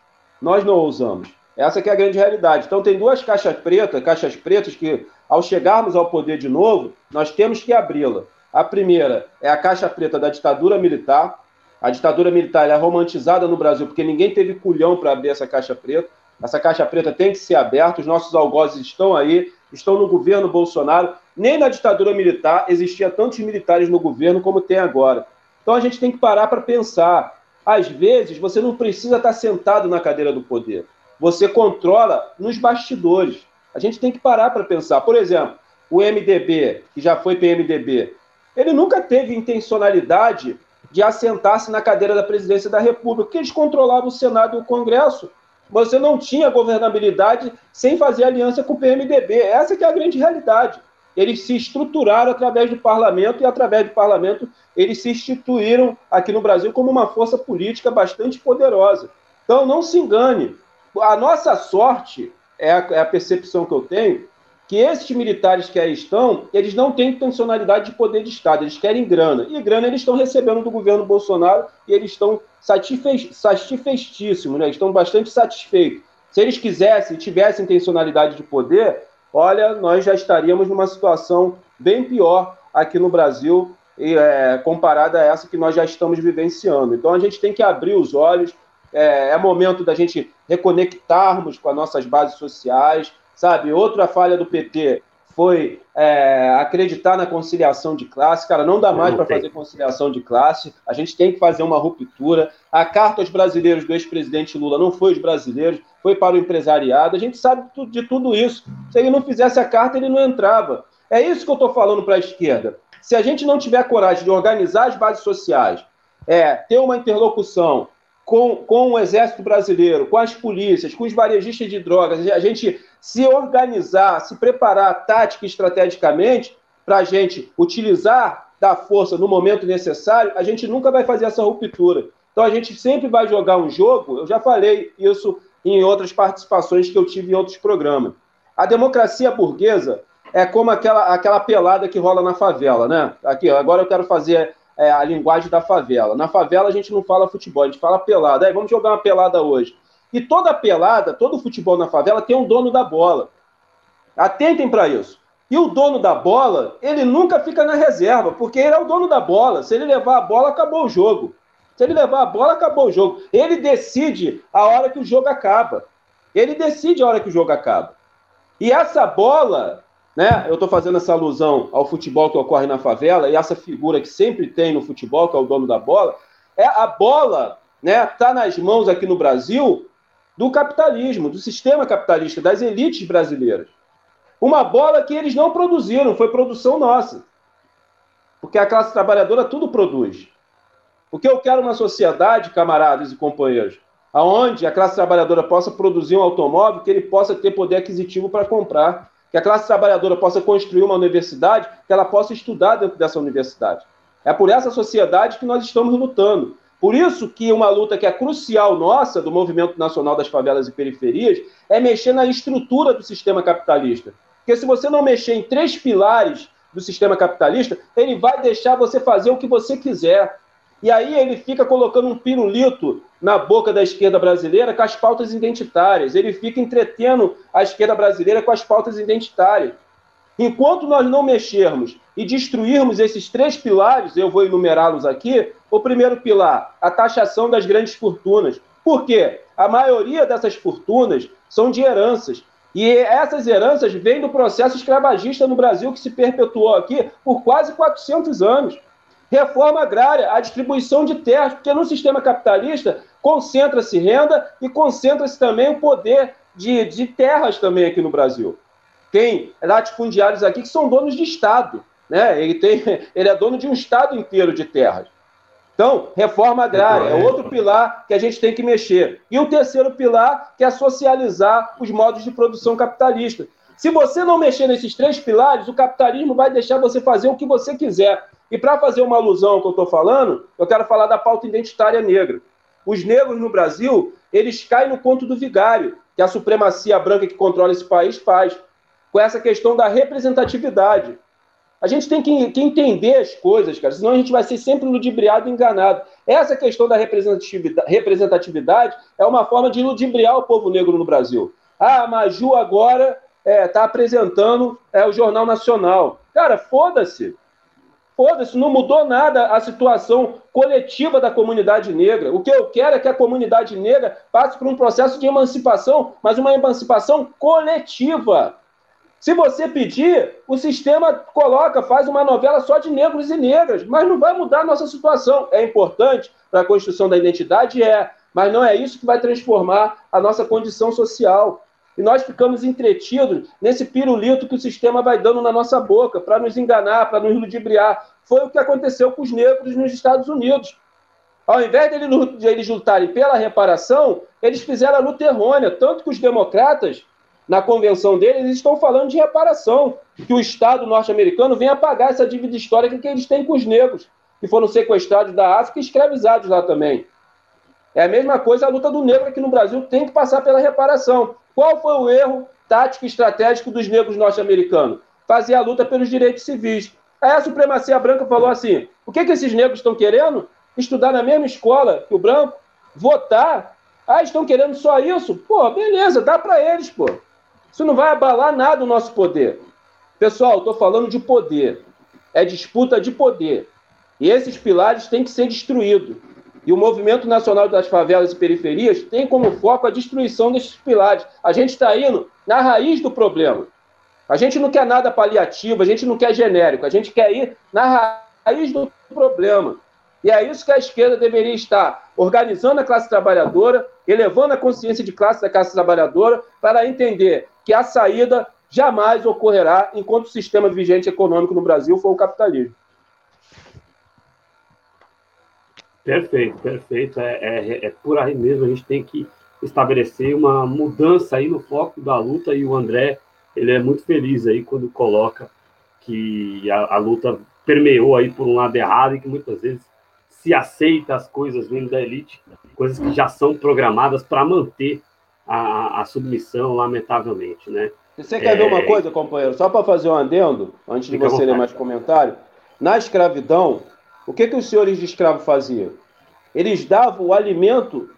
Nós não ousamos. Essa é a grande realidade. Então tem duas caixas pretas, caixas pretas que, ao chegarmos ao poder de novo, nós temos que abri-la. A primeira é a caixa preta da ditadura militar. A ditadura militar é romantizada no Brasil porque ninguém teve culhão para abrir essa caixa preta. Essa caixa preta tem que ser aberta, os nossos algozes estão aí, estão no governo Bolsonaro. Nem na ditadura militar existia tantos militares no governo como tem agora. Então a gente tem que parar para pensar. Às vezes, você não precisa estar sentado na cadeira do poder. Você controla nos bastidores. A gente tem que parar para pensar. Por exemplo, o MDB, que já foi PMDB, ele nunca teve intencionalidade de assentar-se na cadeira da presidência da República, porque eles controlavam o Senado e o Congresso você não tinha governabilidade sem fazer aliança com o PMDB. Essa é a grande realidade. Eles se estruturaram através do parlamento e, através do parlamento, eles se instituíram aqui no Brasil como uma força política bastante poderosa. Então, não se engane. A nossa sorte, é a, é a percepção que eu tenho, que esses militares que aí estão, eles não têm intencionalidade de poder de Estado, eles querem grana. E grana eles estão recebendo do governo Bolsonaro e eles estão satisfeitíssimos, né? estão bastante satisfeitos. Se eles quisessem, tivessem intencionalidade de poder, olha, nós já estaríamos numa situação bem pior aqui no Brasil, é, comparada a essa que nós já estamos vivenciando. Então a gente tem que abrir os olhos, é, é momento da gente reconectarmos com as nossas bases sociais, sabe? Outra falha do PT foi é, acreditar na conciliação de classe. Cara, não dá mais para fazer conciliação de classe. A gente tem que fazer uma ruptura. A carta aos brasileiros do ex-presidente Lula não foi os brasileiros, foi para o empresariado. A gente sabe de tudo isso. Se ele não fizesse a carta, ele não entrava. É isso que eu estou falando para a esquerda. Se a gente não tiver coragem de organizar as bases sociais, é, ter uma interlocução com, com o Exército Brasileiro, com as polícias, com os varejistas de drogas, a gente se organizar, se preparar tática e estrategicamente para a gente utilizar da força no momento necessário, a gente nunca vai fazer essa ruptura. Então a gente sempre vai jogar um jogo, eu já falei isso em outras participações que eu tive em outros programas. A democracia burguesa é como aquela, aquela pelada que rola na favela, né? Aqui, agora eu quero fazer é, a linguagem da favela. Na favela a gente não fala futebol, a gente fala pelada. Aí vamos jogar uma pelada hoje. E toda pelada, todo futebol na favela tem um dono da bola. Atentem para isso. E o dono da bola, ele nunca fica na reserva, porque ele é o dono da bola. Se ele levar a bola, acabou o jogo. Se ele levar a bola, acabou o jogo. Ele decide a hora que o jogo acaba. Ele decide a hora que o jogo acaba. E essa bola, né? Eu estou fazendo essa alusão ao futebol que ocorre na favela e essa figura que sempre tem no futebol, que é o dono da bola, é a bola, né? Tá nas mãos aqui no Brasil do capitalismo, do sistema capitalista, das elites brasileiras. Uma bola que eles não produziram, foi produção nossa. Porque a classe trabalhadora tudo produz. O que eu quero uma sociedade, camaradas e companheiros, aonde a classe trabalhadora possa produzir um automóvel que ele possa ter poder aquisitivo para comprar que a classe trabalhadora possa construir uma universidade, que ela possa estudar dentro dessa universidade. É por essa sociedade que nós estamos lutando. Por isso que uma luta que é crucial nossa, do Movimento Nacional das Favelas e Periferias, é mexer na estrutura do sistema capitalista. Porque se você não mexer em três pilares do sistema capitalista, ele vai deixar você fazer o que você quiser. E aí ele fica colocando um pirulito na boca da esquerda brasileira com as pautas identitárias. Ele fica entretendo a esquerda brasileira com as pautas identitárias. Enquanto nós não mexermos e destruirmos esses três pilares, eu vou enumerá-los aqui. O primeiro pilar, a taxação das grandes fortunas. Por quê? A maioria dessas fortunas são de heranças. E essas heranças vêm do processo escravagista no Brasil, que se perpetuou aqui por quase 400 anos. Reforma agrária, a distribuição de terras, porque no sistema capitalista concentra-se renda e concentra-se também o poder de, de terras também aqui no Brasil. Tem latifundiários aqui que são donos de Estado. Né? Ele, tem, ele é dono de um Estado inteiro de terras. Então, reforma agrária é outro pilar que a gente tem que mexer. E o terceiro pilar, que é socializar os modos de produção capitalista. Se você não mexer nesses três pilares, o capitalismo vai deixar você fazer o que você quiser. E para fazer uma alusão ao que eu estou falando, eu quero falar da pauta identitária negra. Os negros no Brasil, eles caem no conto do vigário, que a supremacia branca que controla esse país faz, com essa questão da representatividade. A gente tem que, que, entender as coisas, cara, senão a gente vai ser sempre ludibriado e enganado. Essa questão da representatividade, representatividade é uma forma de ludibriar o povo negro no Brasil. Ah, a Maju agora está é, tá apresentando é, o Jornal Nacional. Cara, foda-se. Foda-se, não mudou nada a situação coletiva da comunidade negra. O que eu quero é que a comunidade negra passe por um processo de emancipação, mas uma emancipação coletiva. Se você pedir, o sistema coloca, faz uma novela só de negros e negras, mas não vai mudar a nossa situação. É importante para a construção da identidade? É, mas não é isso que vai transformar a nossa condição social. E nós ficamos entretidos nesse pirulito que o sistema vai dando na nossa boca para nos enganar, para nos ludibriar. Foi o que aconteceu com os negros nos Estados Unidos. Ao invés de eles lutarem pela reparação, eles fizeram a luta errônea. Tanto que os democratas, na convenção deles, estão falando de reparação, que o Estado norte-americano venha pagar essa dívida histórica que eles têm com os negros, que foram sequestrados da África e escravizados lá também. É a mesma coisa a luta do negro aqui no Brasil tem que passar pela reparação. Qual foi o erro tático e estratégico dos negros norte-americanos? Fazer a luta pelos direitos civis. Aí a supremacia branca falou assim: o que, que esses negros estão querendo? Estudar na mesma escola que o branco? Votar? Ah, estão querendo só isso? Pô, beleza, dá para eles, pô. Isso não vai abalar nada o nosso poder. Pessoal, estou falando de poder. É disputa de poder. E esses pilares têm que ser destruídos. E o Movimento Nacional das Favelas e Periferias tem como foco a destruição desses pilares. A gente está indo na raiz do problema. A gente não quer nada paliativo, a gente não quer genérico, a gente quer ir na raiz do problema. E é isso que a esquerda deveria estar organizando a classe trabalhadora, elevando a consciência de classe da classe trabalhadora, para entender que a saída jamais ocorrerá enquanto o sistema vigente econômico no Brasil for o capitalismo. Perfeito, perfeito. É, é, é, por aí mesmo. A gente tem que estabelecer uma mudança aí no foco da luta e o André ele é muito feliz aí quando coloca que a, a luta permeou aí por um lado errado e que muitas vezes se aceita as coisas vindo da elite, coisas que já são programadas para manter a, a, submissão, lamentavelmente, né? Você quer é... ver uma é. coisa, companheiro? Só para fazer um adendo, antes de Fica você ler mais comentário. Na escravidão, o que, que os senhores de escravo faziam? Eles davam o alimento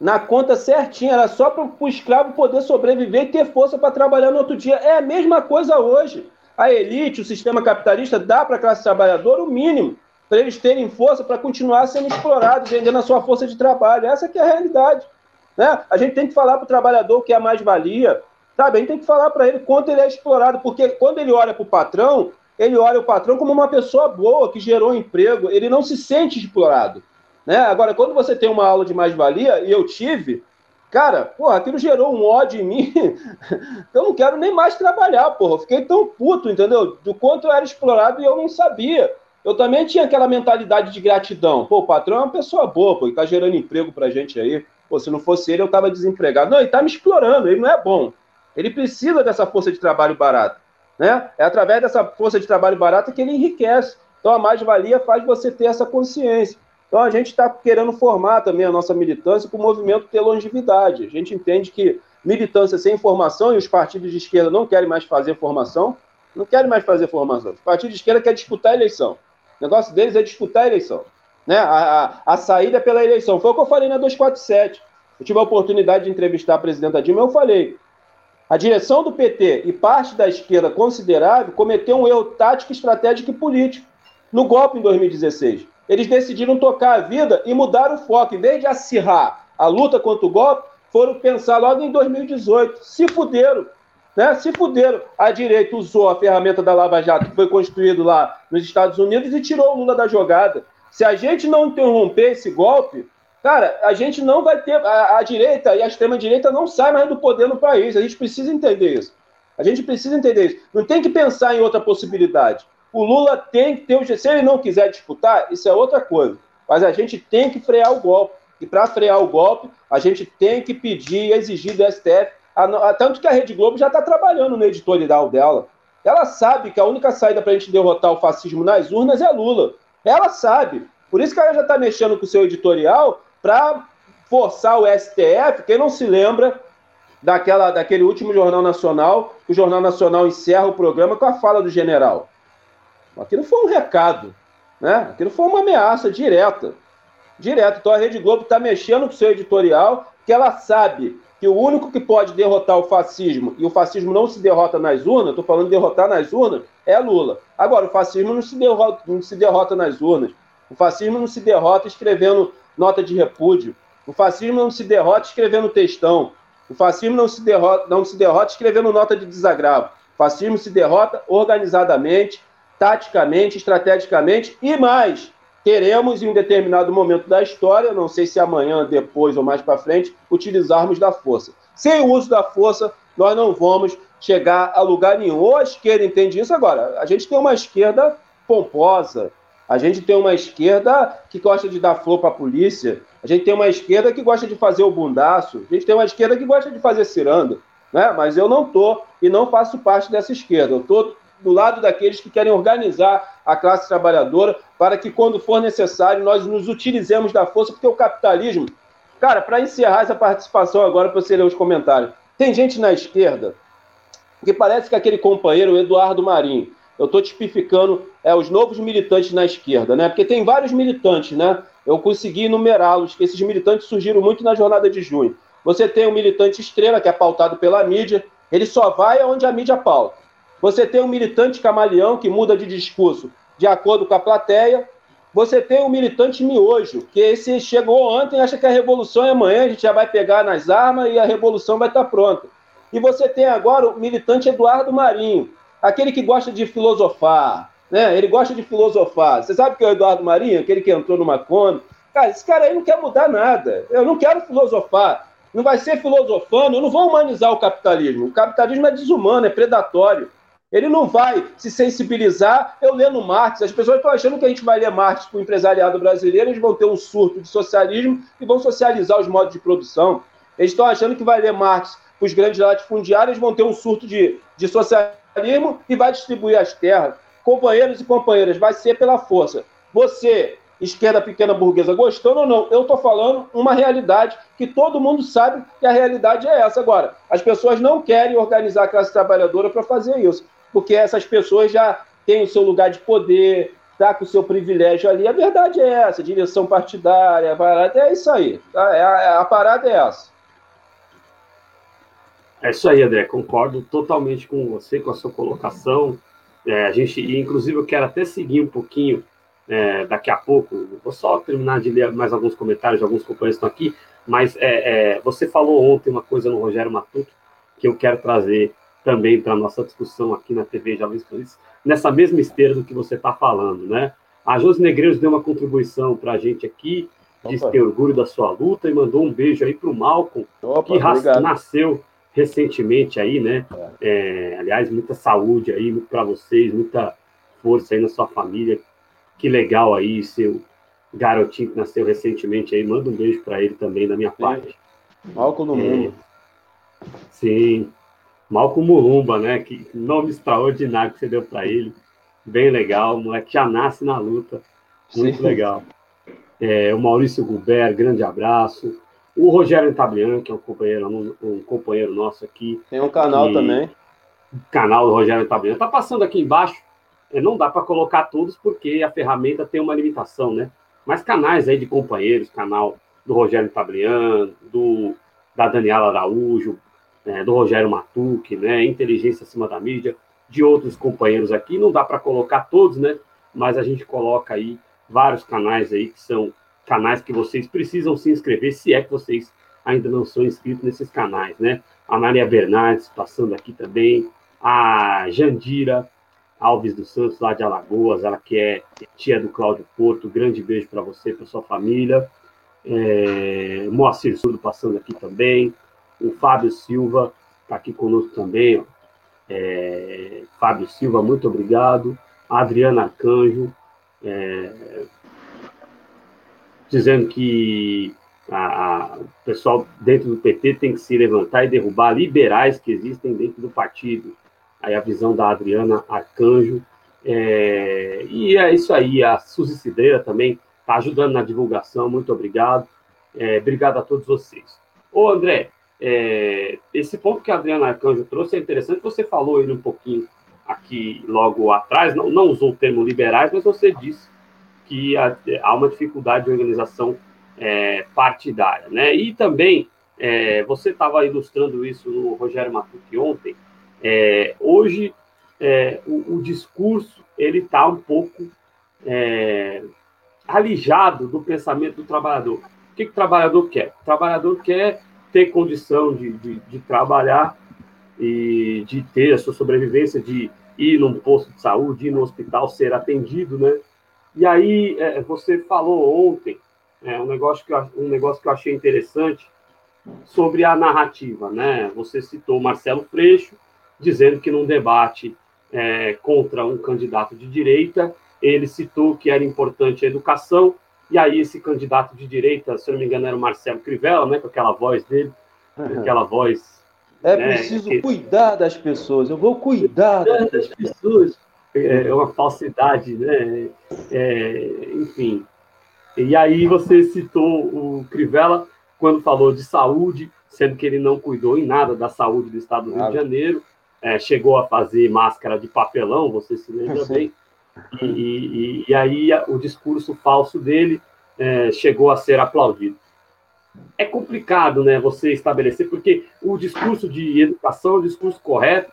na conta certinha, era só para o escravo poder sobreviver e ter força para trabalhar no outro dia. É a mesma coisa hoje. A elite, o sistema capitalista, dá para a classe trabalhadora o mínimo, para eles terem força para continuar sendo explorados, vendendo a sua força de trabalho. Essa que é a realidade. Né? A gente tem que falar para o trabalhador que é a mais-valia, sabe? A gente tem que falar para ele quanto ele é explorado, porque quando ele olha para o patrão, ele olha o patrão como uma pessoa boa, que gerou emprego, ele não se sente explorado. Né? Agora, quando você tem uma aula de mais-valia, e eu tive, cara, porra, aquilo gerou um ódio em mim, eu não quero nem mais trabalhar, porra. Eu fiquei tão puto, entendeu? Do quanto eu era explorado e eu não sabia. Eu também tinha aquela mentalidade de gratidão. Pô, o patrão é uma pessoa boa, pô, ele tá gerando emprego pra gente aí. Pô, se não fosse ele, eu tava desempregado. Não, ele tá me explorando, ele não é bom. Ele precisa dessa força de trabalho barata. Né? É através dessa força de trabalho barata que ele enriquece. Então a mais-valia faz você ter essa consciência. Então a gente está querendo formar também a nossa militância para o movimento ter longevidade. A gente entende que militância sem formação, e os partidos de esquerda não querem mais fazer formação, não querem mais fazer formação. Os partidos de esquerda querem disputar a eleição. O negócio deles é disputar a eleição. Né? A, a, a saída pela eleição. Foi o que eu falei na 247. Eu tive a oportunidade de entrevistar a presidenta Dilma, eu falei, a direção do PT e parte da esquerda considerável cometeu um erro tático, estratégico e político no golpe em 2016. Eles decidiram tocar a vida e mudar o foco. Em vez de acirrar a luta contra o golpe, foram pensar logo em 2018. Se fuderam. Né? Se fuderam. A direita usou a ferramenta da Lava Jato, que foi construído lá nos Estados Unidos, e tirou o Lula da jogada. Se a gente não interromper esse golpe, Cara, a gente não vai ter. A, a direita e a extrema-direita não saem mais do poder no país. A gente precisa entender isso. A gente precisa entender isso. Não tem que pensar em outra possibilidade. O Lula tem que ter o. Se ele não quiser disputar, isso é outra coisa. Mas a gente tem que frear o golpe. E para frear o golpe, a gente tem que pedir e exigir do STF. A, tanto que a Rede Globo já está trabalhando no editorial dela. Ela sabe que a única saída para a gente derrotar o fascismo nas urnas é Lula. Ela sabe. Por isso que ela já está mexendo com o seu editorial para forçar o STF, quem não se lembra daquela, daquele último Jornal Nacional, o Jornal Nacional encerra o programa com a fala do general. Aquilo foi um recado, né? Aquilo foi uma ameaça direta. Direta. Então a Rede Globo está mexendo com o seu editorial, que ela sabe que o único que pode derrotar o fascismo, e o fascismo não se derrota nas urnas, estou falando de derrotar nas urnas, é Lula. Agora, o fascismo não se, derrota, não se derrota nas urnas. O fascismo não se derrota escrevendo nota de repúdio. O fascismo não se derrota escrevendo textão. O fascismo não se derrota, não se derrota escrevendo nota de desagravo. O fascismo se derrota organizadamente, taticamente, estrategicamente e mais. Teremos em um determinado momento da história, não sei se amanhã, depois ou mais para frente, utilizarmos da força. Sem o uso da força, nós não vamos chegar a lugar nenhum. Ou a esquerda entende isso agora. A gente tem uma esquerda pomposa, a gente tem uma esquerda que gosta de dar flor para a polícia. A gente tem uma esquerda que gosta de fazer o bundaço. A gente tem uma esquerda que gosta de fazer ciranda. Né? Mas eu não estou e não faço parte dessa esquerda. Eu estou do lado daqueles que querem organizar a classe trabalhadora para que, quando for necessário, nós nos utilizemos da força, porque o capitalismo. Cara, para encerrar essa participação agora, para você ler os comentários, tem gente na esquerda Porque parece que aquele companheiro, Eduardo Marinho, eu estou tipificando é, os novos militantes na esquerda, né? Porque tem vários militantes, né? Eu consegui enumerá-los, que esses militantes surgiram muito na jornada de junho. Você tem um militante estrela, que é pautado pela mídia, ele só vai aonde a mídia pauta. Você tem um militante camaleão, que muda de discurso de acordo com a plateia. Você tem um militante miojo, que esse chegou ontem acha que a revolução é amanhã, a gente já vai pegar nas armas e a revolução vai estar pronta. E você tem agora o militante Eduardo Marinho, aquele que gosta de filosofar, né? Ele gosta de filosofar. Você sabe que é o Eduardo Marinho, aquele que entrou numa Kombi? Cara, esse cara aí não quer mudar nada. Eu não quero filosofar. Não vai ser filosofando, eu não vou humanizar o capitalismo. O capitalismo é desumano, é predatório. Ele não vai se sensibilizar eu lendo Marx. As pessoas estão achando que a gente vai ler Marx para o empresariado brasileiro, eles vão ter um surto de socialismo e vão socializar os modos de produção. Eles estão achando que vai ler Marx para os grandes latifundiários, vão ter um surto de, de socialismo e vai distribuir as terras companheiros e companheiras, vai ser pela força. Você, esquerda pequena burguesa, gostando ou não, eu estou falando uma realidade que todo mundo sabe que a realidade é essa. Agora, as pessoas não querem organizar a classe trabalhadora para fazer isso, porque essas pessoas já têm o seu lugar de poder, tá com o seu privilégio ali. A verdade é essa, direção partidária, a parada é isso aí. Tá? É a, a parada é essa. É isso aí, André. Concordo totalmente com você, com a sua colocação. É, a gente, inclusive eu quero até seguir um pouquinho é, daqui a pouco. Vou só terminar de ler mais alguns comentários de alguns companheiros que estão aqui. Mas é, é você falou ontem uma coisa no Rogério Matuto que eu quero trazer também para a nossa discussão aqui na TV Jovens Cruzes, nessa mesma esteira do que você está falando, né? A Josi Negreiros deu uma contribuição para a gente aqui, disse ter orgulho da sua luta e mandou um beijo aí para o Malcolm, Opa, que nasceu recentemente aí, né? É, aliás, muita saúde aí para vocês, muita força aí na sua família. Que legal aí, seu garotinho que nasceu recentemente aí. Manda um beijo para ele também da minha parte. Malco no é, mundo. Sim. Malco Murumba, né? Que nome extraordinário que você deu para ele. Bem legal. O moleque já nasce na luta. Muito sim. legal. É, o Maurício Gubert, grande abraço. O Rogério Tablian, que é um companheiro, um, um companheiro nosso aqui. Tem um canal que, também. Canal do Rogério Tablian. Tá passando aqui embaixo. É, não dá para colocar todos porque a ferramenta tem uma limitação, né? Mas canais aí de companheiros, canal do Rogério Tablian, do da Daniela Araújo, né, do Rogério Matuque, né? Inteligência acima da mídia, de outros companheiros aqui. Não dá para colocar todos, né? Mas a gente coloca aí vários canais aí que são canais que vocês precisam se inscrever, se é que vocês ainda não são inscritos nesses canais, né? A Maria Bernardes passando aqui também, a Jandira Alves dos Santos, lá de Alagoas, ela que é tia do Cláudio Porto, grande beijo para você, para sua família. É, Moacir Surdo passando aqui também, o Fábio Silva está aqui conosco também. É, Fábio Silva, muito obrigado. A Adriana Arcanjo, é, dizendo que a, a, o pessoal dentro do PT tem que se levantar e derrubar liberais que existem dentro do partido. Aí a visão da Adriana Arcanjo. É, e é isso aí, a Suzy Cidreira também está ajudando na divulgação, muito obrigado. É, obrigado a todos vocês. Ô André, é, esse ponto que a Adriana Arcanjo trouxe é interessante, você falou ele um pouquinho aqui logo atrás, não, não usou o termo liberais, mas você disse que há uma dificuldade de organização é, partidária. Né? E também, é, você estava ilustrando isso no Rogério Matuque ontem, é, hoje é, o, o, discurso ele está um pouco é, alijado do pensamento do trabalhador. O que, que o trabalhador quer? O trabalhador quer ter condição de, de, de trabalhar e de ter a sua sobrevivência, de ir num posto de saúde, ir no hospital, ser atendido, né? E aí, é, você falou ontem é, um, negócio que eu, um negócio que eu achei interessante sobre a narrativa, né? Você citou Marcelo Freixo, dizendo que num debate é, contra um candidato de direita, ele citou que era importante a educação, e aí esse candidato de direita, se eu não me engano, era o Marcelo Crivella, né? Com aquela voz dele, uhum. aquela voz... É né, preciso que... cuidar das pessoas, eu vou cuidar, cuidar das pessoas é, é uma falsidade, né? É, enfim. E aí você citou o Crivella quando falou de saúde, sendo que ele não cuidou em nada da saúde do Estado do Rio de Janeiro. é, chegou a fazer máscara de papelão, você se lembra bem, e, e, e, aí o discurso falso dele é, chegou a ser aplaudido. É complicado, né, você estabelecer, porque o discurso de educação é o discurso correto,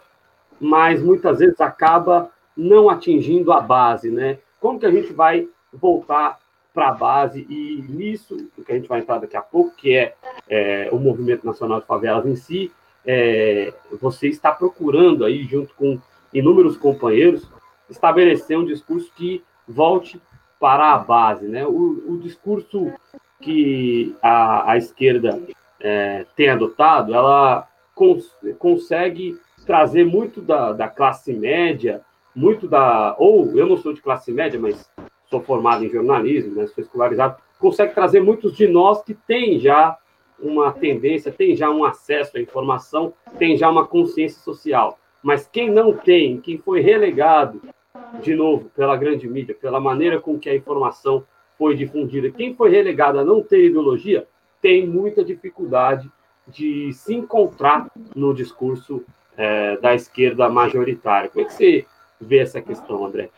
mas muitas vezes acaba não atingindo a base, né? Como que a gente vai voltar para a base e nisso, que a gente vai entrar daqui a pouco, que é, é o Movimento Nacional de Favelas em si, é, você está procurando aí, junto com inúmeros companheiros, estabelecer um discurso que volte para a base, né? O, o discurso que a, a esquerda é, tem adotado, ela cons consegue trazer muito da, da classe média, muito da. Ou eu não sou de classe média, mas sou formado em jornalismo, né, sou escolarizado, consegue trazer muitos de nós que têm já uma tendência, tem já um acesso à informação, tem já uma consciência social. Mas quem não tem, quem foi relegado, de novo, pela grande mídia, pela maneira com que a informação foi difundida, quem foi relegado a não ter ideologia, tem muita dificuldade de se encontrar no discurso é, da esquerda majoritária. Como é que você vê essa questão, André?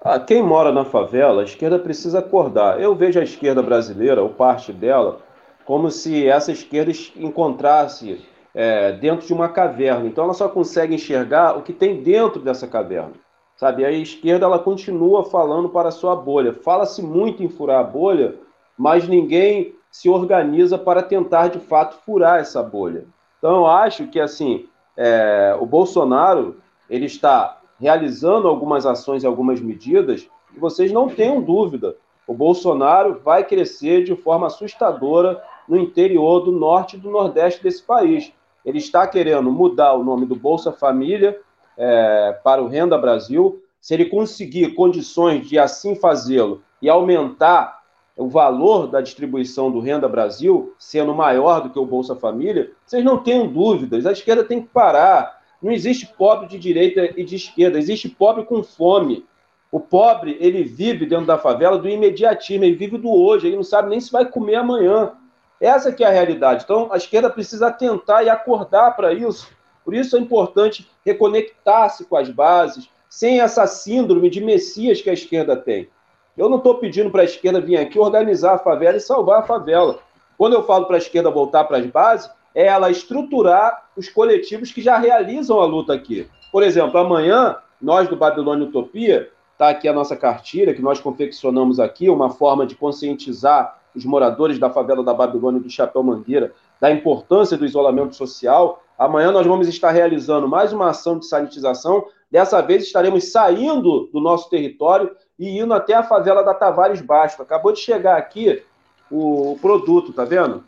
Ah, quem mora na favela, a esquerda precisa acordar. Eu vejo a esquerda brasileira, ou parte dela, como se essa esquerda encontrasse é, dentro de uma caverna. Então ela só consegue enxergar o que tem dentro dessa caverna. Sabe? A esquerda ela continua falando para a sua bolha. Fala-se muito em furar a bolha, mas ninguém se organiza para tentar de fato furar essa bolha. Então eu acho que assim é, o Bolsonaro ele está realizando algumas ações e algumas medidas e vocês não tenham dúvida, o Bolsonaro vai crescer de forma assustadora no interior do norte e do nordeste desse país. Ele está querendo mudar o nome do Bolsa Família é, para o Renda Brasil. Se ele conseguir condições de assim fazê-lo e aumentar o valor da distribuição do Renda Brasil, sendo maior do que o Bolsa Família, vocês não tenham dúvidas, a esquerda tem que parar. Não existe pobre de direita e de esquerda, existe pobre com fome. O pobre, ele vive dentro da favela do imediatismo, ele vive do hoje, ele não sabe nem se vai comer amanhã. Essa que é a realidade. Então, a esquerda precisa tentar e acordar para isso. Por isso é importante reconectar-se com as bases, sem essa síndrome de Messias que a esquerda tem. Eu não estou pedindo para a esquerda vir aqui organizar a favela e salvar a favela. Quando eu falo para a esquerda voltar para as bases, é ela estruturar os coletivos que já realizam a luta aqui. Por exemplo, amanhã, nós do Babilônia Utopia, está aqui a nossa cartilha que nós confeccionamos aqui, uma forma de conscientizar os moradores da favela da Babilônia do Chapéu Mangueira da importância do isolamento social. Amanhã nós vamos estar realizando mais uma ação de sanitização. Dessa vez estaremos saindo do nosso território e indo até a favela da Tavares Baixo. Acabou de chegar aqui o produto, tá vendo?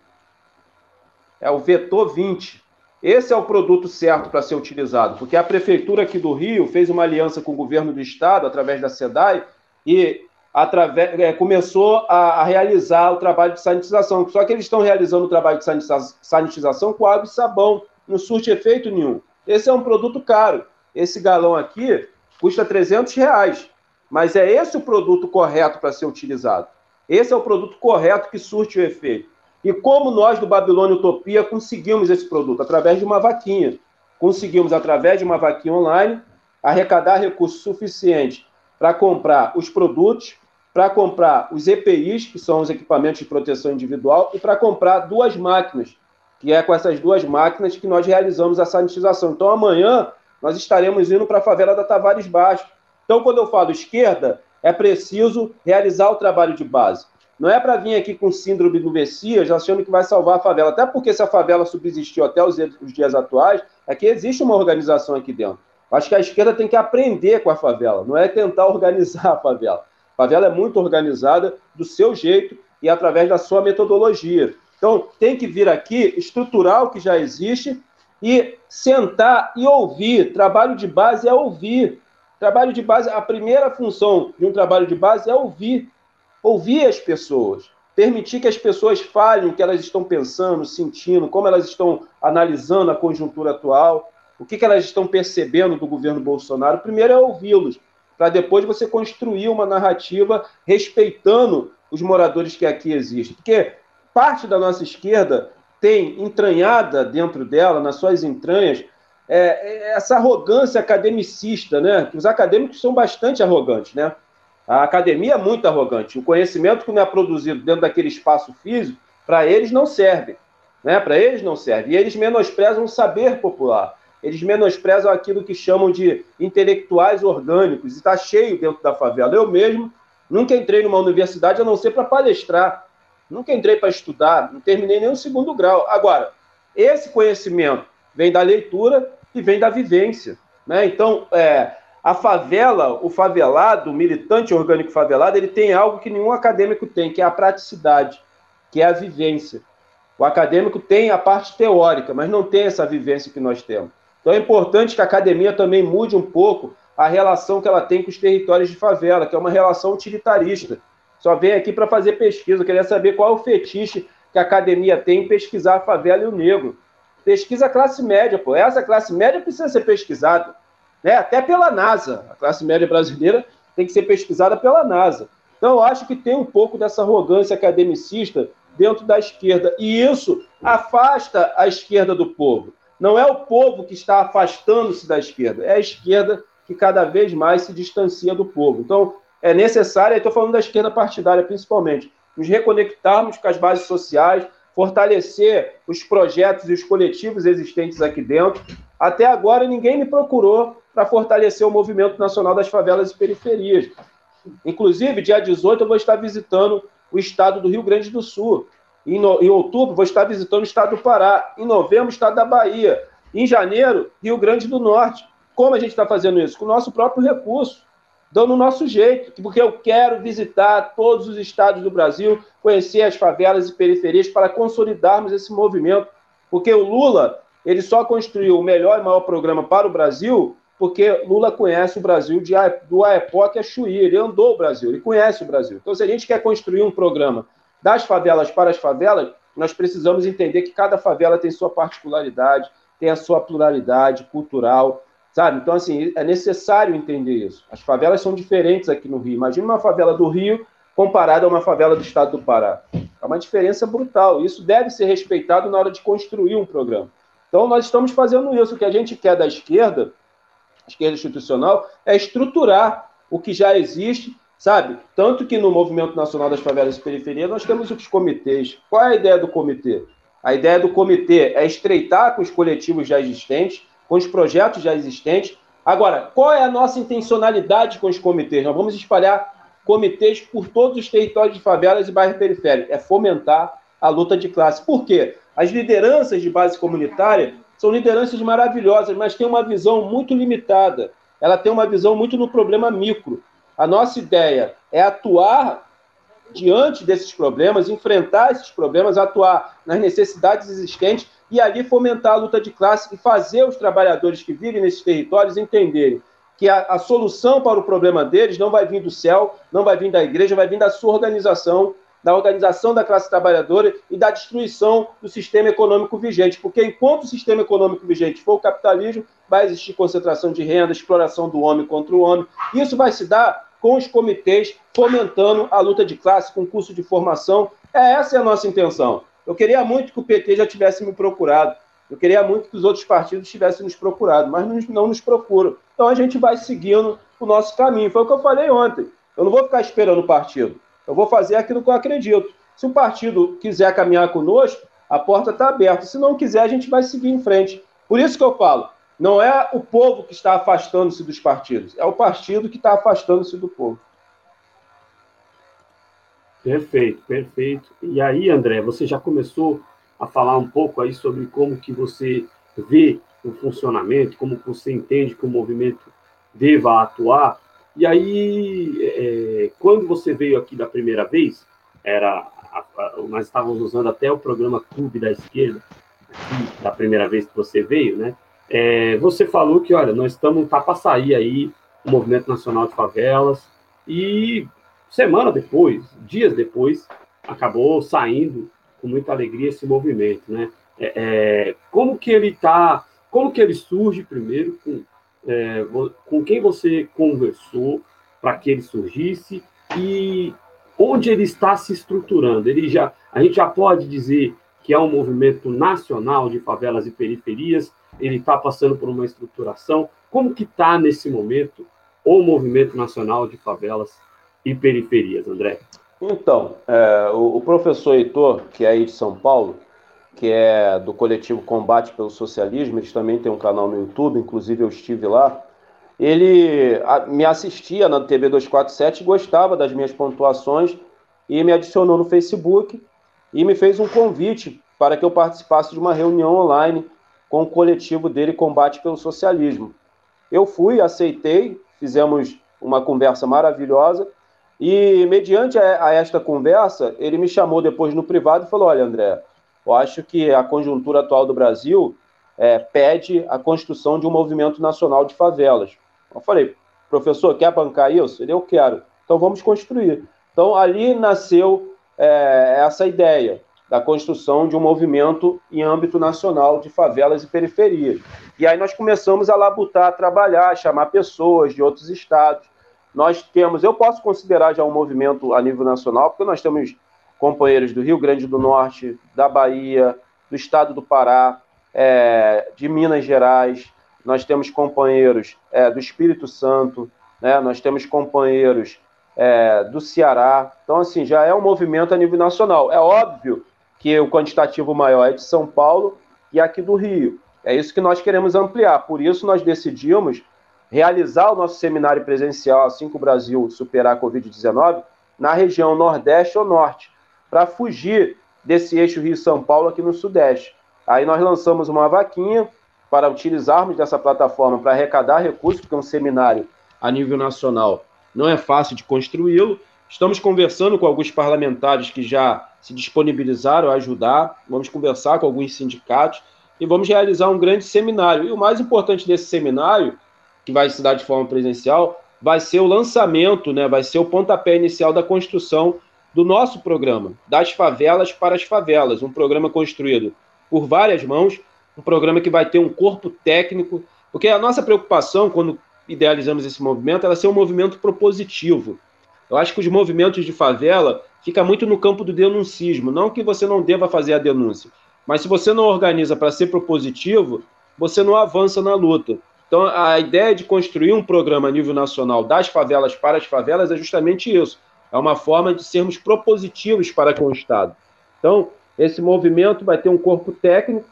É o Vetor 20. Esse é o produto certo para ser utilizado, porque a prefeitura aqui do Rio fez uma aliança com o governo do estado através da SEDAI e através, é, começou a, a, realizar o trabalho de sanitização. Só que eles estão realizando o trabalho de sanitização com água e sabão, não surte efeito nenhum. Esse é um produto caro. Esse galão aqui custa 300 reais. Mas é esse o produto correto para ser utilizado. Esse é o produto correto que surte o efeito. E como nós do Babilônia Utopia conseguimos esse produto? Através de uma vaquinha. Conseguimos, através de uma vaquinha online, arrecadar recursos suficientes para comprar os produtos, para comprar os EPIs, que são os equipamentos de proteção individual, e para comprar duas máquinas, que é com essas duas máquinas que nós realizamos a sanitização. Então, amanhã, nós estaremos indo para a favela da Tavares Baixo. Então, quando eu falo esquerda, é preciso realizar o trabalho de base. Não é para vir aqui com síndrome do Messias achando que vai salvar a favela. Até porque se a favela subsistiu até os dias atuais, é que existe uma organização aqui dentro. Acho que a esquerda tem que aprender com a favela, não é tentar organizar a favela. A favela é muito organizada do seu jeito e através da sua metodologia. Então, tem que vir aqui, estruturar o que já existe e sentar e ouvir. Trabalho de base é ouvir. Trabalho de base, a primeira função de um trabalho de base é ouvir. Ouvir as pessoas. Permitir que as pessoas falem o que elas estão pensando, sentindo, como elas estão analisando a conjuntura atual, o que, que elas estão percebendo do governo Bolsonaro. Primeiro é ouvi-los para depois você construir uma narrativa respeitando os moradores que aqui existem. Porque parte da nossa esquerda tem entranhada dentro dela, nas suas entranhas, é, essa arrogância academicista, né? Os acadêmicos são bastante arrogantes, né? A academia é muito arrogante. O conhecimento que não é produzido dentro daquele espaço físico, para eles não serve. Né? Para eles não serve. E eles menosprezam o saber popular. Eles menosprezam aquilo que chamam de intelectuais orgânicos. E está cheio dentro da favela. Eu mesmo nunca entrei numa universidade a não ser para palestrar. Nunca entrei para estudar. Não terminei nem o segundo grau. Agora, esse conhecimento vem da leitura e vem da vivência. Né? Então, é, a favela, o favelado, o militante orgânico favelado, ele tem algo que nenhum acadêmico tem, que é a praticidade, que é a vivência. O acadêmico tem a parte teórica, mas não tem essa vivência que nós temos. Então é importante que a academia também mude um pouco a relação que ela tem com os territórios de favela, que é uma relação utilitarista. Só vem aqui para fazer pesquisa. Eu queria saber qual é o fetiche que a academia tem em pesquisar a favela e o negro. Pesquisa a classe média, pô. Essa classe média precisa ser pesquisada né? até pela NASA. A classe média brasileira tem que ser pesquisada pela NASA. Então, eu acho que tem um pouco dessa arrogância academicista dentro da esquerda. E isso afasta a esquerda do povo. Não é o povo que está afastando-se da esquerda, é a esquerda que cada vez mais se distancia do povo. Então, é necessário, estou falando da esquerda partidária principalmente, nos reconectarmos com as bases sociais, fortalecer os projetos e os coletivos existentes aqui dentro. Até agora, ninguém me procurou para fortalecer o movimento nacional das favelas e periferias. Inclusive, dia 18, eu vou estar visitando o estado do Rio Grande do Sul. Em, no, em outubro, vou estar visitando o estado do Pará. Em novembro, o estado da Bahia. Em janeiro, Rio Grande do Norte. Como a gente está fazendo isso? Com o nosso próprio recurso dando o nosso jeito, porque eu quero visitar todos os estados do Brasil, conhecer as favelas e periferias para consolidarmos esse movimento, porque o Lula ele só construiu o melhor e maior programa para o Brasil porque Lula conhece o Brasil de, do AEPOC a Chuí, ele andou o Brasil, ele conhece o Brasil. Então, se a gente quer construir um programa das favelas para as favelas, nós precisamos entender que cada favela tem sua particularidade, tem a sua pluralidade cultural, Sabe? Então, assim, é necessário entender isso. As favelas são diferentes aqui no Rio. Imagina uma favela do Rio comparada a uma favela do estado do Pará. É uma diferença brutal. Isso deve ser respeitado na hora de construir um programa. Então, nós estamos fazendo isso. O que a gente quer da esquerda, esquerda institucional, é estruturar o que já existe, sabe? Tanto que no Movimento Nacional das Favelas e Periferias nós temos os comitês. Qual é a ideia do comitê? A ideia do comitê é estreitar com os coletivos já existentes, com os projetos já existentes. Agora, qual é a nossa intencionalidade com os comitês? Nós vamos espalhar comitês por todos os territórios de favelas e bairros periféricos. É fomentar a luta de classe. Por quê? As lideranças de base comunitária são lideranças maravilhosas, mas têm uma visão muito limitada. Ela tem uma visão muito no problema micro. A nossa ideia é atuar diante desses problemas, enfrentar esses problemas, atuar nas necessidades existentes e ali fomentar a luta de classe e fazer os trabalhadores que vivem nesses territórios entenderem que a, a, solução para o problema deles não vai vir do céu, não vai vir da igreja, vai vir da sua organização, da organização da classe trabalhadora e da destruição do sistema econômico vigente. Porque enquanto o sistema econômico vigente for o capitalismo, vai existir concentração de renda, exploração do homem contra o homem. Isso vai se dar com os comitês fomentando a luta de classe, com curso de formação. É, essa é a nossa intenção. Eu queria muito que o PT já tivesse me procurado. Eu queria muito que os outros partidos tivessem nos procurado, mas não nos procuram. Então a gente vai seguindo o nosso caminho. Foi o que eu falei ontem. Eu não vou ficar esperando o partido. Eu vou fazer aquilo que eu acredito. Se o partido quiser caminhar conosco, a porta está aberta. Se não quiser, a gente vai seguir em frente. Por isso que eu falo, não é o povo que está afastando-se dos partidos, é o partido que está afastando-se do povo. Perfeito, perfeito. E aí, André, você já começou a falar um pouco aí sobre como que você vê o funcionamento, como você entende que o movimento deva atuar. E aí, é, quando você veio aqui da primeira vez, era a, a, nós estávamos usando até o programa Clube da Esquerda, aqui, da primeira vez que você veio, né? É, você falou que, olha, nós estamos tá para sair aí o Movimento Nacional de Favelas e semana depois, dias depois, acabou saindo com muita alegria esse movimento, né? É, é, como que ele está, como que ele surge primeiro, com, é, com quem você conversou para que ele surgisse e onde ele está se estruturando? Ele já, a gente já pode dizer que é um movimento nacional de favelas e periferias, ele está passando por uma estruturação. Como que está nesse momento o movimento nacional de favelas e periferias, André? Então, é, o, professor Heitor, que é aí de São Paulo, que é do coletivo Combate pelo Socialismo, eles também têm um canal no YouTube, inclusive eu estive lá, ele me assistia na TV 247, gostava das minhas pontuações e me adicionou no Facebook e me fez um convite para que eu participasse de uma reunião online com o coletivo dele Combate pelo Socialismo. Eu fui, aceitei, fizemos uma conversa maravilhosa e, mediante a, esta conversa, ele me chamou depois no privado e falou: Olha, André, eu acho que a conjuntura atual do Brasil é, pede a construção de um movimento nacional de favelas. Eu falei, professor, quer bancar isso? Ele, eu quero. Então vamos construir. Então ali nasceu é, essa ideia da construção de um movimento em âmbito nacional de favelas e periferias. E aí nós começamos a labutar, a trabalhar, a chamar pessoas de outros estados. Nós temos, eu posso considerar já um movimento a nível nacional, porque nós temos companheiros do Rio Grande do Norte, da Bahia, do estado do Pará, é, de Minas Gerais, nós temos companheiros é, do Espírito Santo, né? nós temos companheiros é, do Ceará. Então, assim, já é um movimento a nível nacional. É óbvio que o quantitativo maior é de São Paulo e aqui do Rio. É isso que nós queremos ampliar. Por isso, nós decidimos realizar o nosso seminário presencial, assim que o Brasil superar a Covid-19, na região Nordeste ou Norte, para fugir desse eixo Rio-São Paulo aqui no Sudeste. Aí nós lançamos uma vaquinha para utilizarmos dessa plataforma para arrecadar recursos, porque um seminário a nível nacional não é fácil de construí-lo. Estamos conversando com alguns parlamentares que já se disponibilizaram a ajudar, vamos conversar com alguns sindicatos e vamos realizar um grande seminário. E o mais importante desse seminário, que vai se dar de forma presencial, vai ser o lançamento, né, vai ser o pontapé inicial da construção do nosso programa, das favelas para as favelas, um programa construído por várias mãos, um programa que vai ter um corpo técnico, porque a nossa preocupação quando idealizamos esse movimento era ser um movimento propositivo. Eu acho que os movimentos de favela fica muito no campo do denuncismo, não que você não deva fazer a denúncia, mas se você não organiza para ser propositivo, você não avança na luta. Então, a ideia de construir um programa a nível nacional das favelas para as favelas é justamente isso. É uma forma de sermos propositivos para com o Estado. Então, esse movimento vai ter um corpo técnico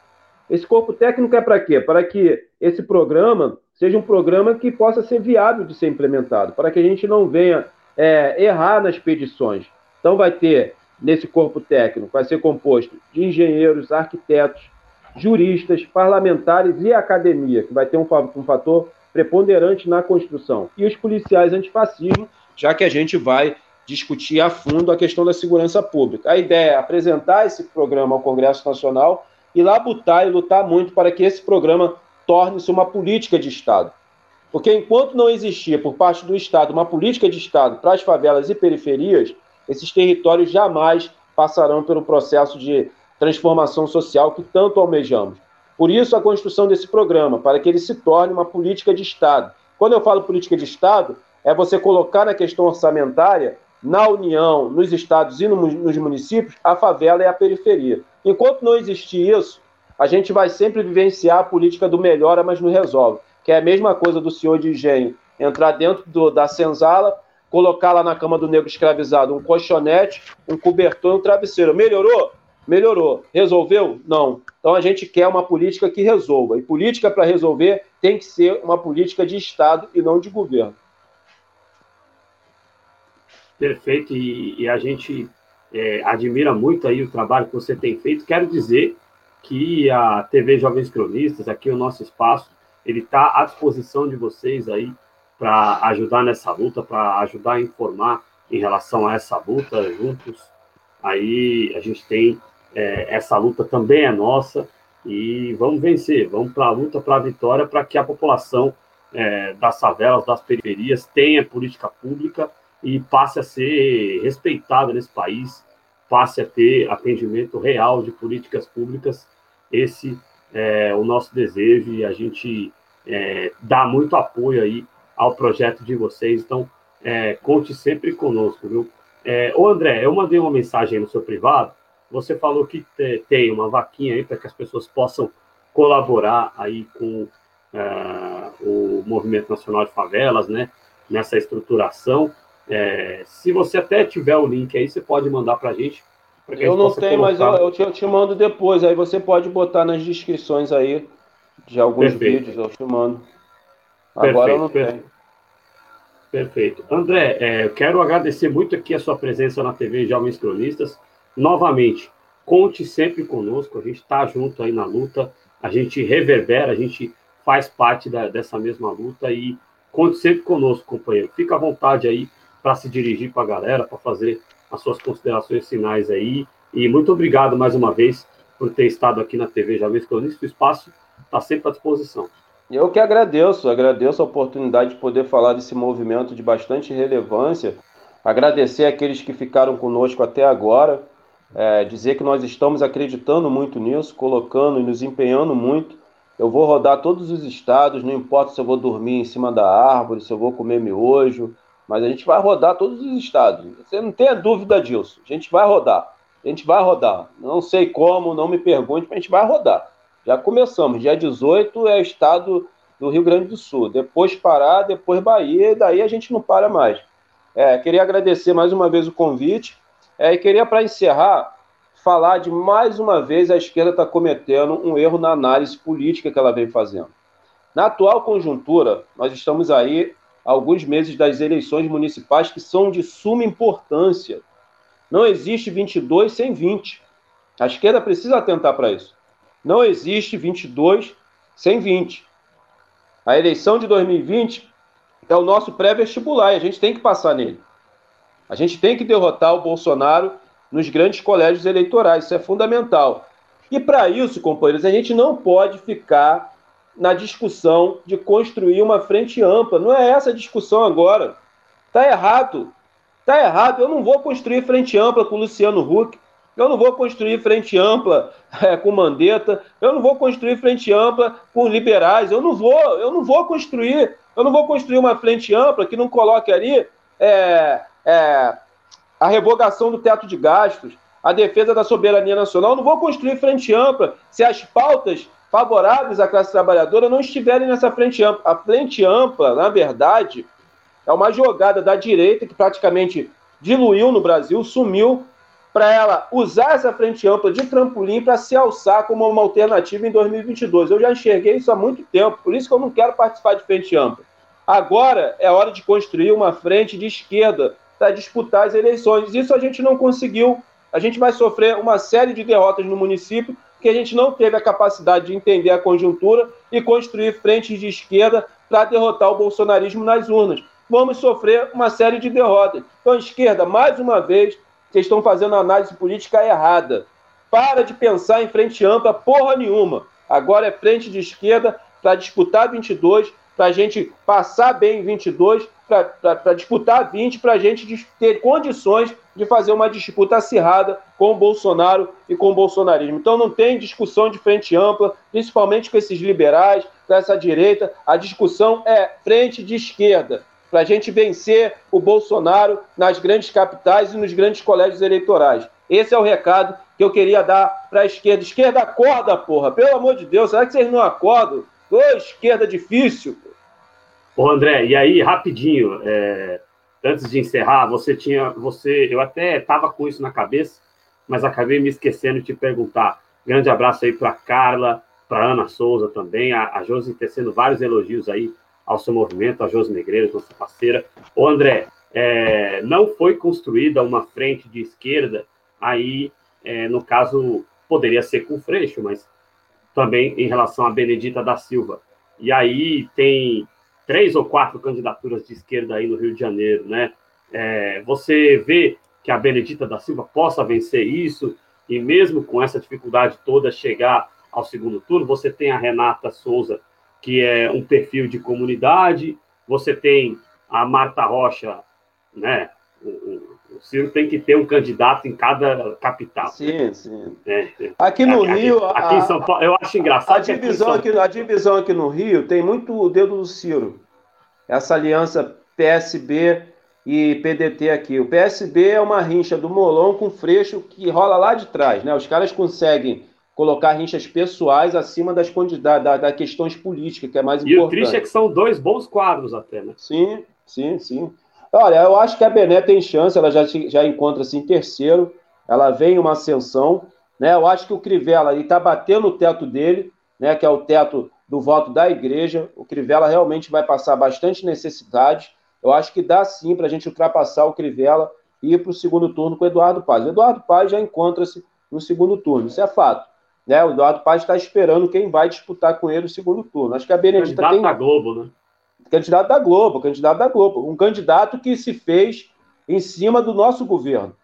esse corpo técnico é para quê? Para que esse programa seja um programa que possa ser viável de ser implementado, para que a gente não venha é, errar nas pedições. Então, vai ter nesse corpo técnico, vai ser composto de engenheiros, arquitetos, juristas, parlamentares e academia, que vai ter um, um fator preponderante na construção. E os policiais antifascismo, já que a gente vai discutir a fundo a questão da segurança pública. A ideia é apresentar esse programa ao Congresso Nacional e labutar e lutar muito para que esse programa torne-se uma política de Estado. Porque enquanto não existia por parte do Estado uma política de Estado para as favelas e periferias, esses territórios jamais passarão pelo processo de transformação social que tanto almejamos. Por isso, a construção desse programa, para que ele se torne uma política de Estado. Quando eu falo política de Estado, é você colocar na questão orçamentária, na União, nos estados e nos municípios, a favela e a periferia. Enquanto não existir isso, a gente vai sempre vivenciar a política do melhora, mas não resolve. Que é a mesma coisa do senhor de engenho entrar dentro do, da senzala, colocar lá na cama do negro escravizado um colchonete, um cobertor e um travesseiro. Melhorou? Melhorou. Resolveu? Não. Então a gente quer uma política que resolva. E política para resolver tem que ser uma política de Estado e não de governo. Perfeito. E, e a gente é, admira muito aí o trabalho que você tem feito. Quero dizer que a TV Jovens Cronistas, aqui o nosso espaço, ele está à disposição de vocês aí para ajudar nessa luta, para ajudar a informar em relação a essa luta juntos. Aí a gente tem é, essa luta também é nossa e vamos vencer, vamos para a luta, para a vitória, para que a população é, das favelas, das periferias tenha política pública e passe a ser respeitada nesse país, passe a ter atendimento real de políticas públicas. Esse é o nosso desejo e a gente é, dá muito apoio aí ao projeto de vocês. Então, é, conte sempre conosco, viu? É, ô André, eu mandei uma mensagem no seu privado Você falou que tem uma vaquinha aí para que as pessoas possam colaborar aí com uh, o Movimento Nacional de Favelas, né? Nessa estruturação. É, se você até tiver o link aí, você pode mandar para a gente. Eu não tenho, colocar... mas eu, eu, te, eu, te, mando depois. Aí você pode botar nas descrições aí de alguns Perfeito. vídeos, eu te mando. Agora perfeito, eu não tenho. Perfeito. André, é, eu quero agradecer muito aqui a sua presença na TV Jovens Cronistas. Novamente, conte sempre conosco, a gente está junto aí na luta, a gente reverbera, a gente faz parte da, dessa mesma luta e conte sempre conosco, companheiro. Fica à vontade aí para se dirigir para a galera, para fazer as suas considerações finais aí. E muito obrigado mais uma vez por ter estado aqui na TV Jovens Cronistas. O espaço está sempre à disposição. Eu que agradeço, agradeço a oportunidade de poder falar desse movimento de bastante relevância. Agradecer aqueles que ficaram conosco até agora. É, dizer que nós estamos acreditando muito nisso, colocando e nos empenhando muito. Eu vou rodar todos os estados, não importa se eu vou dormir em cima da árvore, se eu vou comer miojo, mas a gente vai rodar todos os estados. Você não tenha dúvida disso. A gente vai rodar. A gente vai rodar. Não sei como, não me pergunte, mas a gente vai rodar. Já começamos. Dia 18 é o estado do Rio Grande do Sul. Depois Pará, depois Bahia, e daí a gente não para mais. É, queria agradecer mais uma vez o convite. É, e queria, para encerrar, falar de mais uma vez a esquerda está cometendo um erro na análise política que ela vem fazendo. Na atual conjuntura, nós estamos aí alguns meses das eleições municipais que são de suma importância. Não existe 22 sem 20. A esquerda precisa atentar para isso. Não existe 22 sem 20. A eleição de 2020 é o nosso pré-vestibular e a gente tem que passar nele. A gente tem que derrotar o Bolsonaro nos grandes colégios eleitorais, isso é fundamental. E para isso, companheiros, a gente não pode ficar na discussão de construir uma frente ampla. Não é essa a discussão agora. Está errado. Está errado. Eu não vou construir frente ampla com o Luciano Huck. Eu não vou construir frente ampla é, com Mandetta. Eu não vou construir frente ampla com liberais. Eu não vou. Eu não vou construir. Eu não vou construir uma frente ampla que não coloque ali é, é, a revogação do teto de gastos, a defesa da soberania nacional. Não vou construir frente ampla se as pautas favoráveis à classe trabalhadora não estiverem nessa frente ampla. A frente ampla, na verdade, é uma jogada da direita que praticamente diluiu no Brasil, sumiu, para ela usar essa frente ampla de trampolim para se alçar como uma alternativa em 2022. Eu já enxerguei isso há muito tempo, por isso que eu não quero participar de frente ampla. Agora é hora de construir uma frente de esquerda para disputar as eleições. Isso a gente não conseguiu. A gente vai sofrer uma série de derrotas no município que a gente não teve a capacidade de entender a conjuntura e construir frentes de esquerda para derrotar o bolsonarismo nas urnas. Vamos sofrer uma série de derrotas. Então, esquerda, mais uma vez, vocês estão fazendo análise política errada. Para de pensar em frente ampla, porra nenhuma. Agora é frente de esquerda para disputar 22, para a gente passar bem em 22, para disputar 20, para a gente ter condições de fazer uma disputa acirrada com o Bolsonaro e com o bolsonarismo. Então não tem discussão de frente ampla, principalmente com esses liberais, com essa direita. A discussão é frente de esquerda para a gente vencer o Bolsonaro nas grandes capitais e nos grandes colégios eleitorais. Esse é o recado que eu queria dar para a esquerda. Esquerda, acorda, porra! Pelo amor de Deus, será que vocês não acordam? Ô, esquerda difícil. Ô, André, e aí, rapidinho, é, antes de encerrar, você tinha. você Eu até estava com isso na cabeça, mas acabei me esquecendo de te perguntar. Grande abraço aí para Carla, para Ana Souza também, a, a Josi tecendo vários elogios aí ao seu movimento, a Josi Negreiros, nossa parceira. Ô, André, é, não foi construída uma frente de esquerda, aí, é, no caso, poderia ser com Freixo, mas também em relação a Benedita da Silva. E aí tem três ou quatro candidaturas de esquerda aí no Rio de Janeiro, né? É, você vê que a Benedita da Silva possa vencer isso e mesmo com essa dificuldade toda chegar ao segundo turno, você tem a Renata Souza que é um perfil de comunidade, você tem a Marta Rocha, né? Ciro tem que ter um candidato em cada capital. Sim, sim. É, é. aqui no aqui, Rio. Aqui, a, em São Paulo, eu acho engraçado. A divisão, aqui, São... a divisão aqui no Rio tem muito o dedo do Ciro. Essa aliança PSB e PDT aqui. O PSB é uma rincha do Molon com Freixo que rola lá de trás, né? Os caras conseguem colocar rinchas pessoais acima das da, da, da questões políticas, que é mais e importante. E o triste é que são dois bons quadros até, né? Sim, sim, sim. Olha, eu acho que a Bené tem chance, ela já, já encontra-se em terceiro, ela vem uma ascensão, né? Eu acho que o Crivella está batendo o teto dele, né? Que é o teto do voto da igreja. O Crivella realmente vai passar bastante necessidade. Eu acho que dá sim para a gente ultrapassar o Crivella e ir para o segundo turno com o Eduardo Paz. O Eduardo Paz já encontra-se no segundo turno, isso é fato. Né? O Eduardo Paz está esperando quem vai disputar com ele o segundo turno. Acho que a Benedita candidato tem... da Globo, né? Candidato da Globo, candidato da Globo. Um candidato que se fez em cima do nosso governo,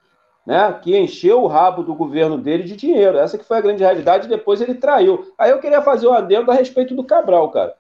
né? Que encheu o rabo do governo dele de dinheiro. Essa que foi a grande realidade. Depois ele traiu. Aí eu queria fazer um adendo a respeito do Cabral, cara.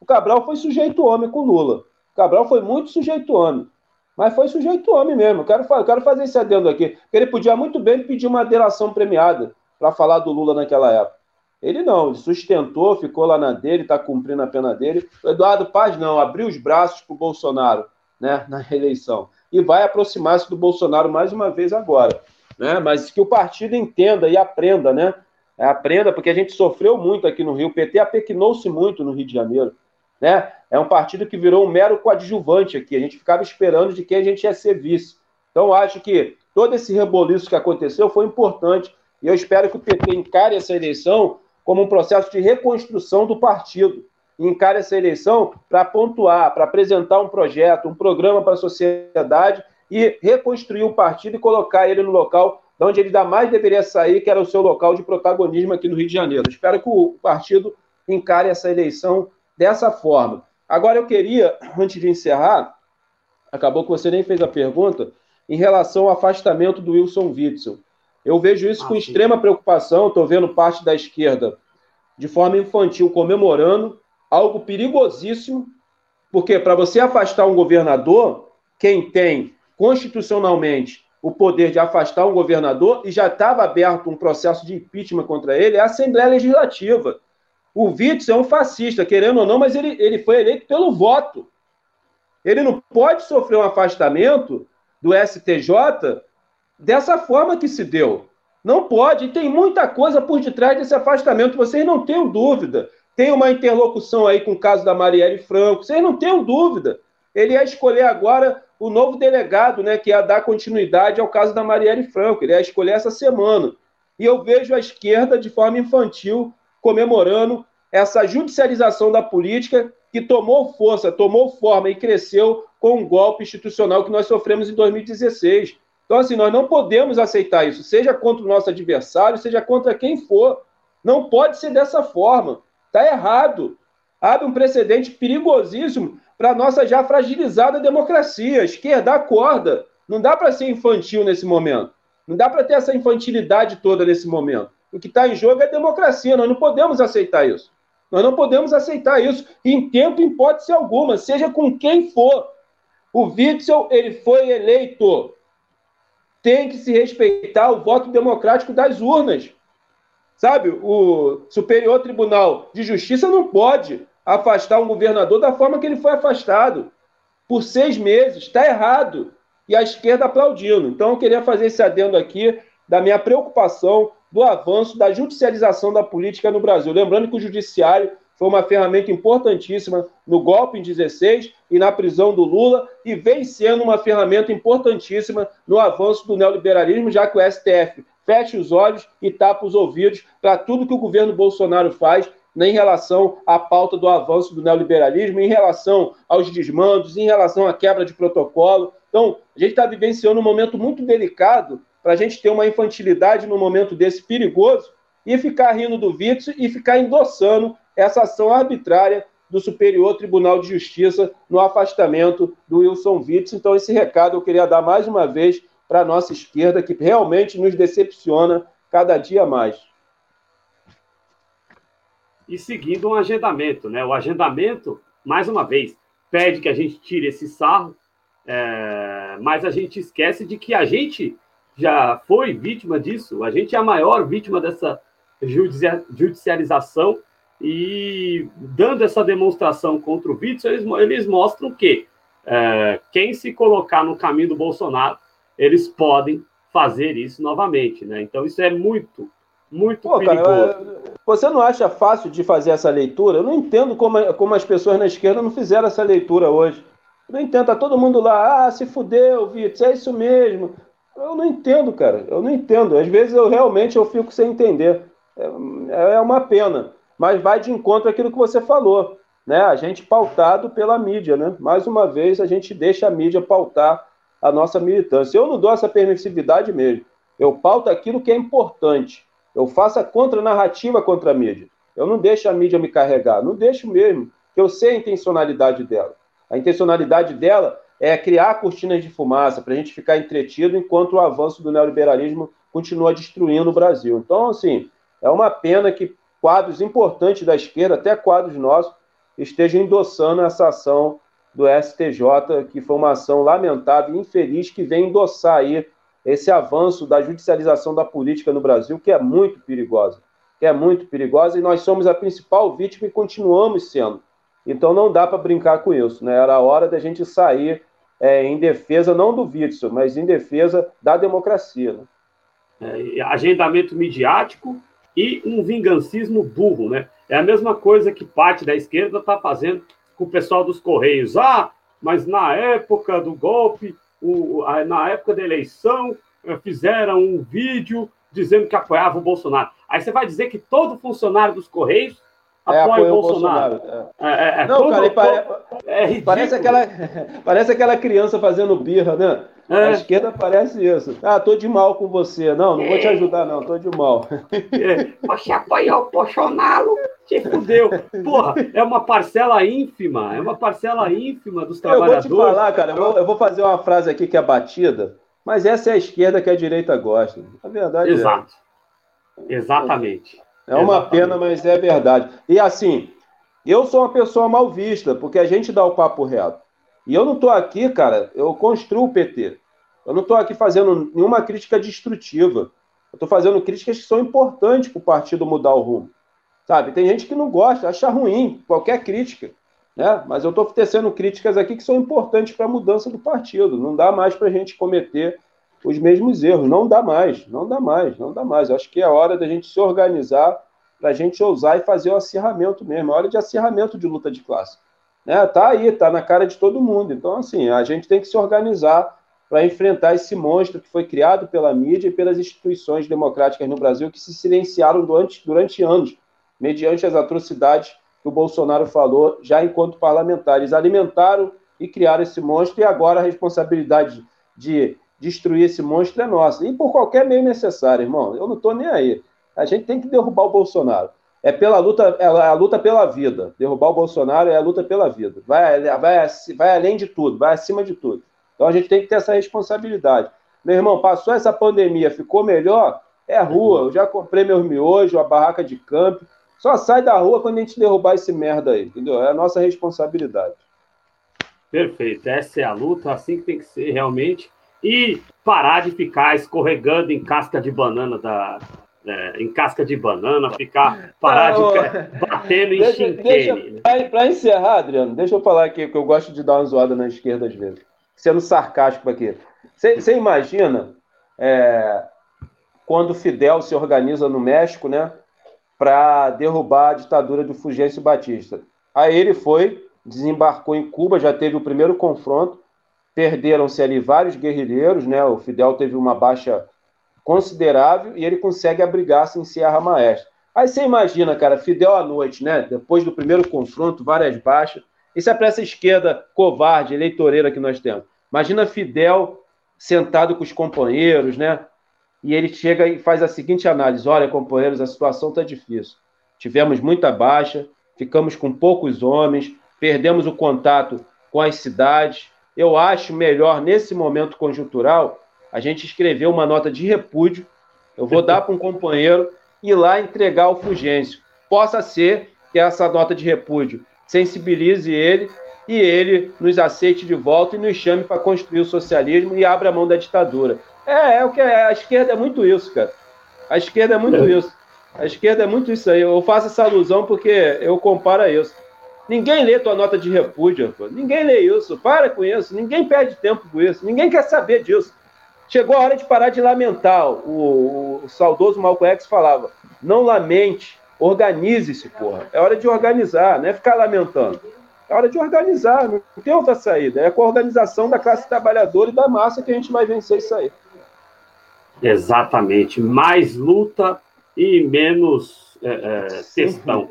O Cabral foi sujeito homem com Lula. O Cabral foi muito sujeito homem. Mas foi sujeito homem mesmo. Eu quero, eu quero fazer esse adendo aqui. Ele podia muito bem pedir uma delação premiada para falar do Lula naquela época. Ele não, ele sustentou, ficou lá na dele, está cumprindo a pena dele. O Eduardo Paz não, abriu os braços para o Bolsonaro né, na reeleição. E vai aproximar-se do Bolsonaro mais uma vez agora. Né? Mas que o partido entenda e aprenda, né? Aprenda, porque a gente sofreu muito aqui no Rio. O PT apequinou-se muito no Rio de Janeiro. Né? É um partido que virou um mero coadjuvante aqui. A gente ficava esperando de quem a gente ia ser vice. Então, acho que todo esse reboliço que aconteceu foi importante e eu espero que o PT encare essa eleição como um processo de reconstrução do partido. Encare essa eleição para pontuar, para apresentar um projeto, um programa para a sociedade e reconstruir o partido e colocar ele no local de onde ele mais deveria sair, que era o seu local de protagonismo aqui no Rio de Janeiro. Espero que o partido encare essa eleição dessa forma. Agora eu queria, antes de encerrar, acabou que você nem fez a pergunta, em relação ao afastamento do Wilson Witzel. Eu vejo isso ah, com extrema preocupação. Estou vendo parte da esquerda de forma infantil comemorando algo perigosíssimo, porque para você afastar um governador, quem tem constitucionalmente o poder de afastar um governador e já estava aberto um processo de impeachment contra ele é a Assembleia Legislativa. O Witz é um fascista, querendo ou não, mas ele, ele foi eleito pelo voto. Ele não pode sofrer um afastamento do STJ dessa forma que se deu. Não pode, e tem muita coisa por detrás desse afastamento, vocês não tenham dúvida. Tem uma interlocução aí com o caso da Marielle Franco, vocês não tenham dúvida. Ele ia escolher agora o novo delegado, né, que ia dar continuidade ao caso da Marielle Franco, ele ia escolher essa semana. E eu vejo a esquerda, de forma infantil, comemorando essa judicialização da política que tomou força, tomou forma e cresceu com um golpe institucional que nós sofremos em 2016. Então, assim, nós não podemos aceitar isso, seja contra o nosso adversário, seja contra quem for. Não pode ser dessa forma. Está errado. Abre um precedente perigosíssimo para a nossa já fragilizada democracia. Esquerda acorda. Não dá para ser infantil nesse momento. Não dá para ter essa infantilidade toda nesse momento. O que está em jogo é a democracia. Nós não podemos aceitar isso. Nós não podemos aceitar isso em tempo, em hipótese alguma, seja com quem for. O Witzel, ele foi eleito tem que se respeitar o voto democrático das urnas. Sabe, o Superior Tribunal de Justiça não pode afastar um governador da forma que ele foi afastado. Por seis meses, está errado. E a esquerda aplaudindo. Então, eu queria fazer esse adendo aqui da minha preocupação do avanço da judicialização da política no Brasil. Lembrando que o judiciário foi uma ferramenta importantíssima no golpe em 16 e na prisão do Lula, e vem sendo uma ferramenta importantíssima no avanço do neoliberalismo, já que o STF fecha os olhos e tapa os ouvidos para tudo que o governo Bolsonaro faz em relação à pauta do avanço do neoliberalismo, em relação aos desmandos, em relação à quebra de protocolo. Então, a gente está vivenciando um momento muito delicado para a gente ter uma infantilidade num momento desse perigoso e ficar rindo do Witzel e ficar endossando essa ação arbitrária do Superior Tribunal de Justiça no afastamento do Wilson Witts. Então, esse recado eu queria dar mais uma vez para a nossa esquerda, que realmente nos decepciona cada dia mais. E seguindo um agendamento, né? O agendamento, mais uma vez, pede que a gente tire esse sarro, é... mas a gente esquece de que a gente já foi vítima disso, a gente é a maior vítima dessa judicialização e dando essa demonstração contra o Witzel, eles, eles mostram que é, quem se colocar no caminho do Bolsonaro, eles podem fazer isso novamente, né? Então isso é muito, muito Pô, perigoso. Cara, você não acha fácil de fazer essa leitura? Eu não entendo como, como as pessoas na esquerda não fizeram essa leitura hoje. Eu não entendo, tá todo mundo lá, ah, se fudeu, Vitor, é isso mesmo. Eu não entendo, cara, eu não entendo. Às vezes eu realmente eu fico sem entender. É, é uma pena, mas vai de encontro àquilo que você falou, né? A gente pautado pela mídia, né? Mais uma vez a gente deixa a mídia pautar a nossa militância. Eu não dou essa permissividade mesmo. Eu pauto aquilo que é importante. Eu faço a contranarrativa contra a mídia. Eu não deixo a mídia me carregar. Não deixo mesmo, que eu sei a intencionalidade dela. A intencionalidade dela é criar cortinas de fumaça para a gente ficar entretido enquanto o avanço do neoliberalismo continua destruindo o Brasil. Então, assim, é uma pena que quadros importantes da esquerda, até quadros nossos, estejam endossando essa ação do STJ, que foi uma ação lamentável e infeliz que vem endossar aí esse avanço da judicialização da política no Brasil, que é muito perigosa, que é muito perigosa, e nós somos a principal vítima e continuamos sendo. Então não dá para brincar com isso, né? Era a hora da gente sair é, em defesa, não do Witzel, mas em defesa da democracia. Né? É, agendamento midiático e um vingancismo burro, né? É a mesma coisa que parte da esquerda está fazendo com o pessoal dos Correios. Ah, mas na época do golpe, o, na época da eleição, eh, fizeram um vídeo dizendo que apoiava o Bolsonaro. Aí você vai dizer que todo funcionário dos Correios é, apoia o Bolsonaro. Bolsonaro. É. É, é, Não, todo, cara, pare... é parece, aquela, parece aquela criança fazendo birra, né? É. A esquerda parece isso. Ah, tô de mal com você. Não, não vou te ajudar, não, tô de mal. É. Você apoiou o Bolsonaro, se fudeu. Porra, é uma parcela ínfima, é uma parcela ínfima dos trabalhadores. Eu vou te falar, cara, eu vou, eu vou fazer uma frase aqui que é batida, mas essa é a esquerda que a direita gosta. A verdade Exato. é. Exatamente. É uma Exatamente. pena, mas é verdade. E assim, eu sou uma pessoa mal vista, porque a gente dá o papo reto. E eu não estou aqui, cara, eu construo o PT. Eu não estou aqui fazendo nenhuma crítica destrutiva. Eu estou fazendo críticas que são importantes para o partido mudar o rumo. Sabe? Tem gente que não gosta, acha ruim qualquer crítica. Né? Mas eu estou tecendo críticas aqui que são importantes para a mudança do partido. Não dá mais para a gente cometer os mesmos erros. Não dá mais, não dá mais, não dá mais. Eu acho que é hora da gente se organizar para a gente ousar e fazer o acirramento mesmo. É hora de acirramento de luta de classe. Né? Tá aí, tá na cara de todo mundo. Então, assim, a gente tem que se organizar para enfrentar esse monstro que foi criado pela mídia e pelas instituições democráticas no Brasil que se silenciaram durante, durante anos, mediante as atrocidades que o Bolsonaro falou já enquanto parlamentares. Alimentaram e criaram esse monstro e agora a responsabilidade de destruir esse monstro é nossa. E por qualquer meio necessário, irmão. Eu não estou nem aí. A gente tem que derrubar o Bolsonaro é pela luta, é a luta pela vida. Derrubar o Bolsonaro é a luta pela vida. Vai, vai, vai além de tudo, vai acima de tudo. Então a gente tem que ter essa responsabilidade. Meu irmão, passou essa pandemia, ficou melhor? É rua. Eu já comprei meus miojos, a barraca de campo. Só sai da rua quando a gente derrubar esse merda aí, entendeu? É a nossa responsabilidade. Perfeito. Essa é a luta, assim que tem que ser realmente. E parar de ficar escorregando em casca de banana da, é, em casca de banana, ficar parar de batendo em chinquene. Para encerrar, Adriano, deixa eu falar aqui que eu gosto de dar uma zoada na esquerda às vezes, sendo sarcástico aqui. Você imagina é, quando Fidel se organiza no México, né, para derrubar a ditadura do Fulgêncio Batista. Aí ele foi, desembarcou em Cuba, já teve o primeiro confronto, perderam-se ali vários guerrilheiros, né? O Fidel teve uma baixa considerável e ele consegue abrigar-se em Serra Maestra. Aí você imagina, cara, Fidel à noite, né? Depois do primeiro confronto, várias baixas. Isso é para essa esquerda covarde, eleitoreira que nós temos. Imagina Fidel sentado com os companheiros, né? E ele chega e faz a seguinte análise: olha, companheiros, a situação está difícil. Tivemos muita baixa, ficamos com poucos homens, perdemos o contato com as cidades. Eu acho melhor, nesse momento conjuntural, a gente escreveu uma nota de repúdio. Eu vou dar para um companheiro ir lá entregar o Fugêncio. Possa ser que essa nota de repúdio sensibilize ele e ele nos aceite de volta e nos chame para construir o socialismo e abra a mão da ditadura. É, é o que é, a esquerda é muito isso, cara. A esquerda é muito é. isso. A esquerda é muito isso aí. Eu faço essa alusão porque eu comparo a isso. Ninguém lê tua nota de repúdio, pô. ninguém lê isso. Para com isso. Ninguém perde tempo com isso. Ninguém quer saber disso. Chegou a hora de parar de lamentar. O, o, o saudoso Malcolm X falava: não lamente, organize-se, porra. É hora de organizar, não é ficar lamentando. É hora de organizar, não tem outra saída. É com a organização da classe trabalhadora e da massa que a gente vai vencer isso aí. Exatamente. Mais luta e menos é, é, textão.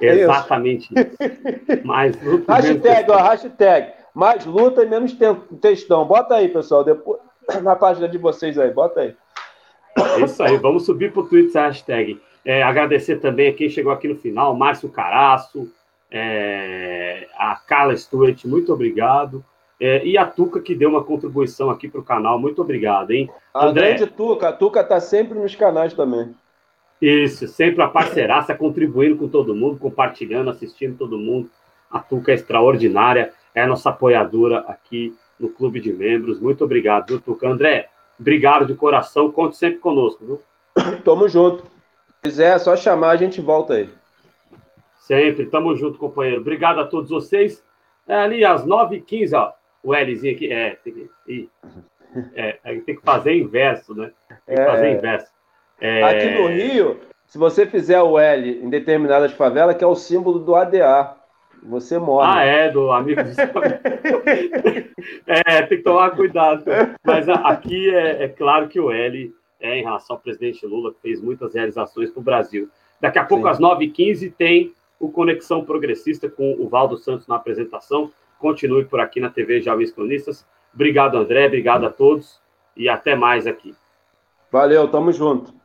É Exatamente isso. Mais luta hashtag, ó, hashtag. Mais luta e menos textão. Bota aí, pessoal, depois, na página de vocês aí, bota aí. É isso aí, vamos subir para o Twitter essa hashtag. É, agradecer também a quem chegou aqui no final, Márcio Caraço, é, a Carla Stewart, muito obrigado. É, e a Tuca, que deu uma contribuição aqui para o canal, muito obrigado, hein? A André... grande Tuca, a Tuca está sempre nos canais também. Isso, sempre a parceiraça, contribuindo com todo mundo, compartilhando, assistindo todo mundo. A Tuca é extraordinária, é a nossa apoiadora aqui no Clube de Membros. Muito obrigado, viu, Tuca? André, obrigado de coração, conte sempre conosco, viu? Tamo junto. Se quiser, é só chamar, a gente volta aí. Sempre, tamo junto, companheiro. Obrigado a todos vocês. É ali às 9h15, ó, o Lzinho aqui, é, tem que, é, tem que fazer inverso, né? Tem que fazer é. inverso. É... Aqui no Rio, se você fizer o L em determinadas favelas, que é o símbolo do ADA, você morre. Ah, é, do amigo de É, tem que tomar cuidado. Mas aqui é, é, claro que o L é em relação ao presidente Lula, que fez muitas realizações para o Brasil. Daqui a pouco, Sim. às 9h15, tem o Conexão Progressista com o Valdo Santos na apresentação. Continue por aqui na TV Jovens Cronistas. Obrigado, André. Obrigado a todos. E até mais aqui. Valeu, tamo junto.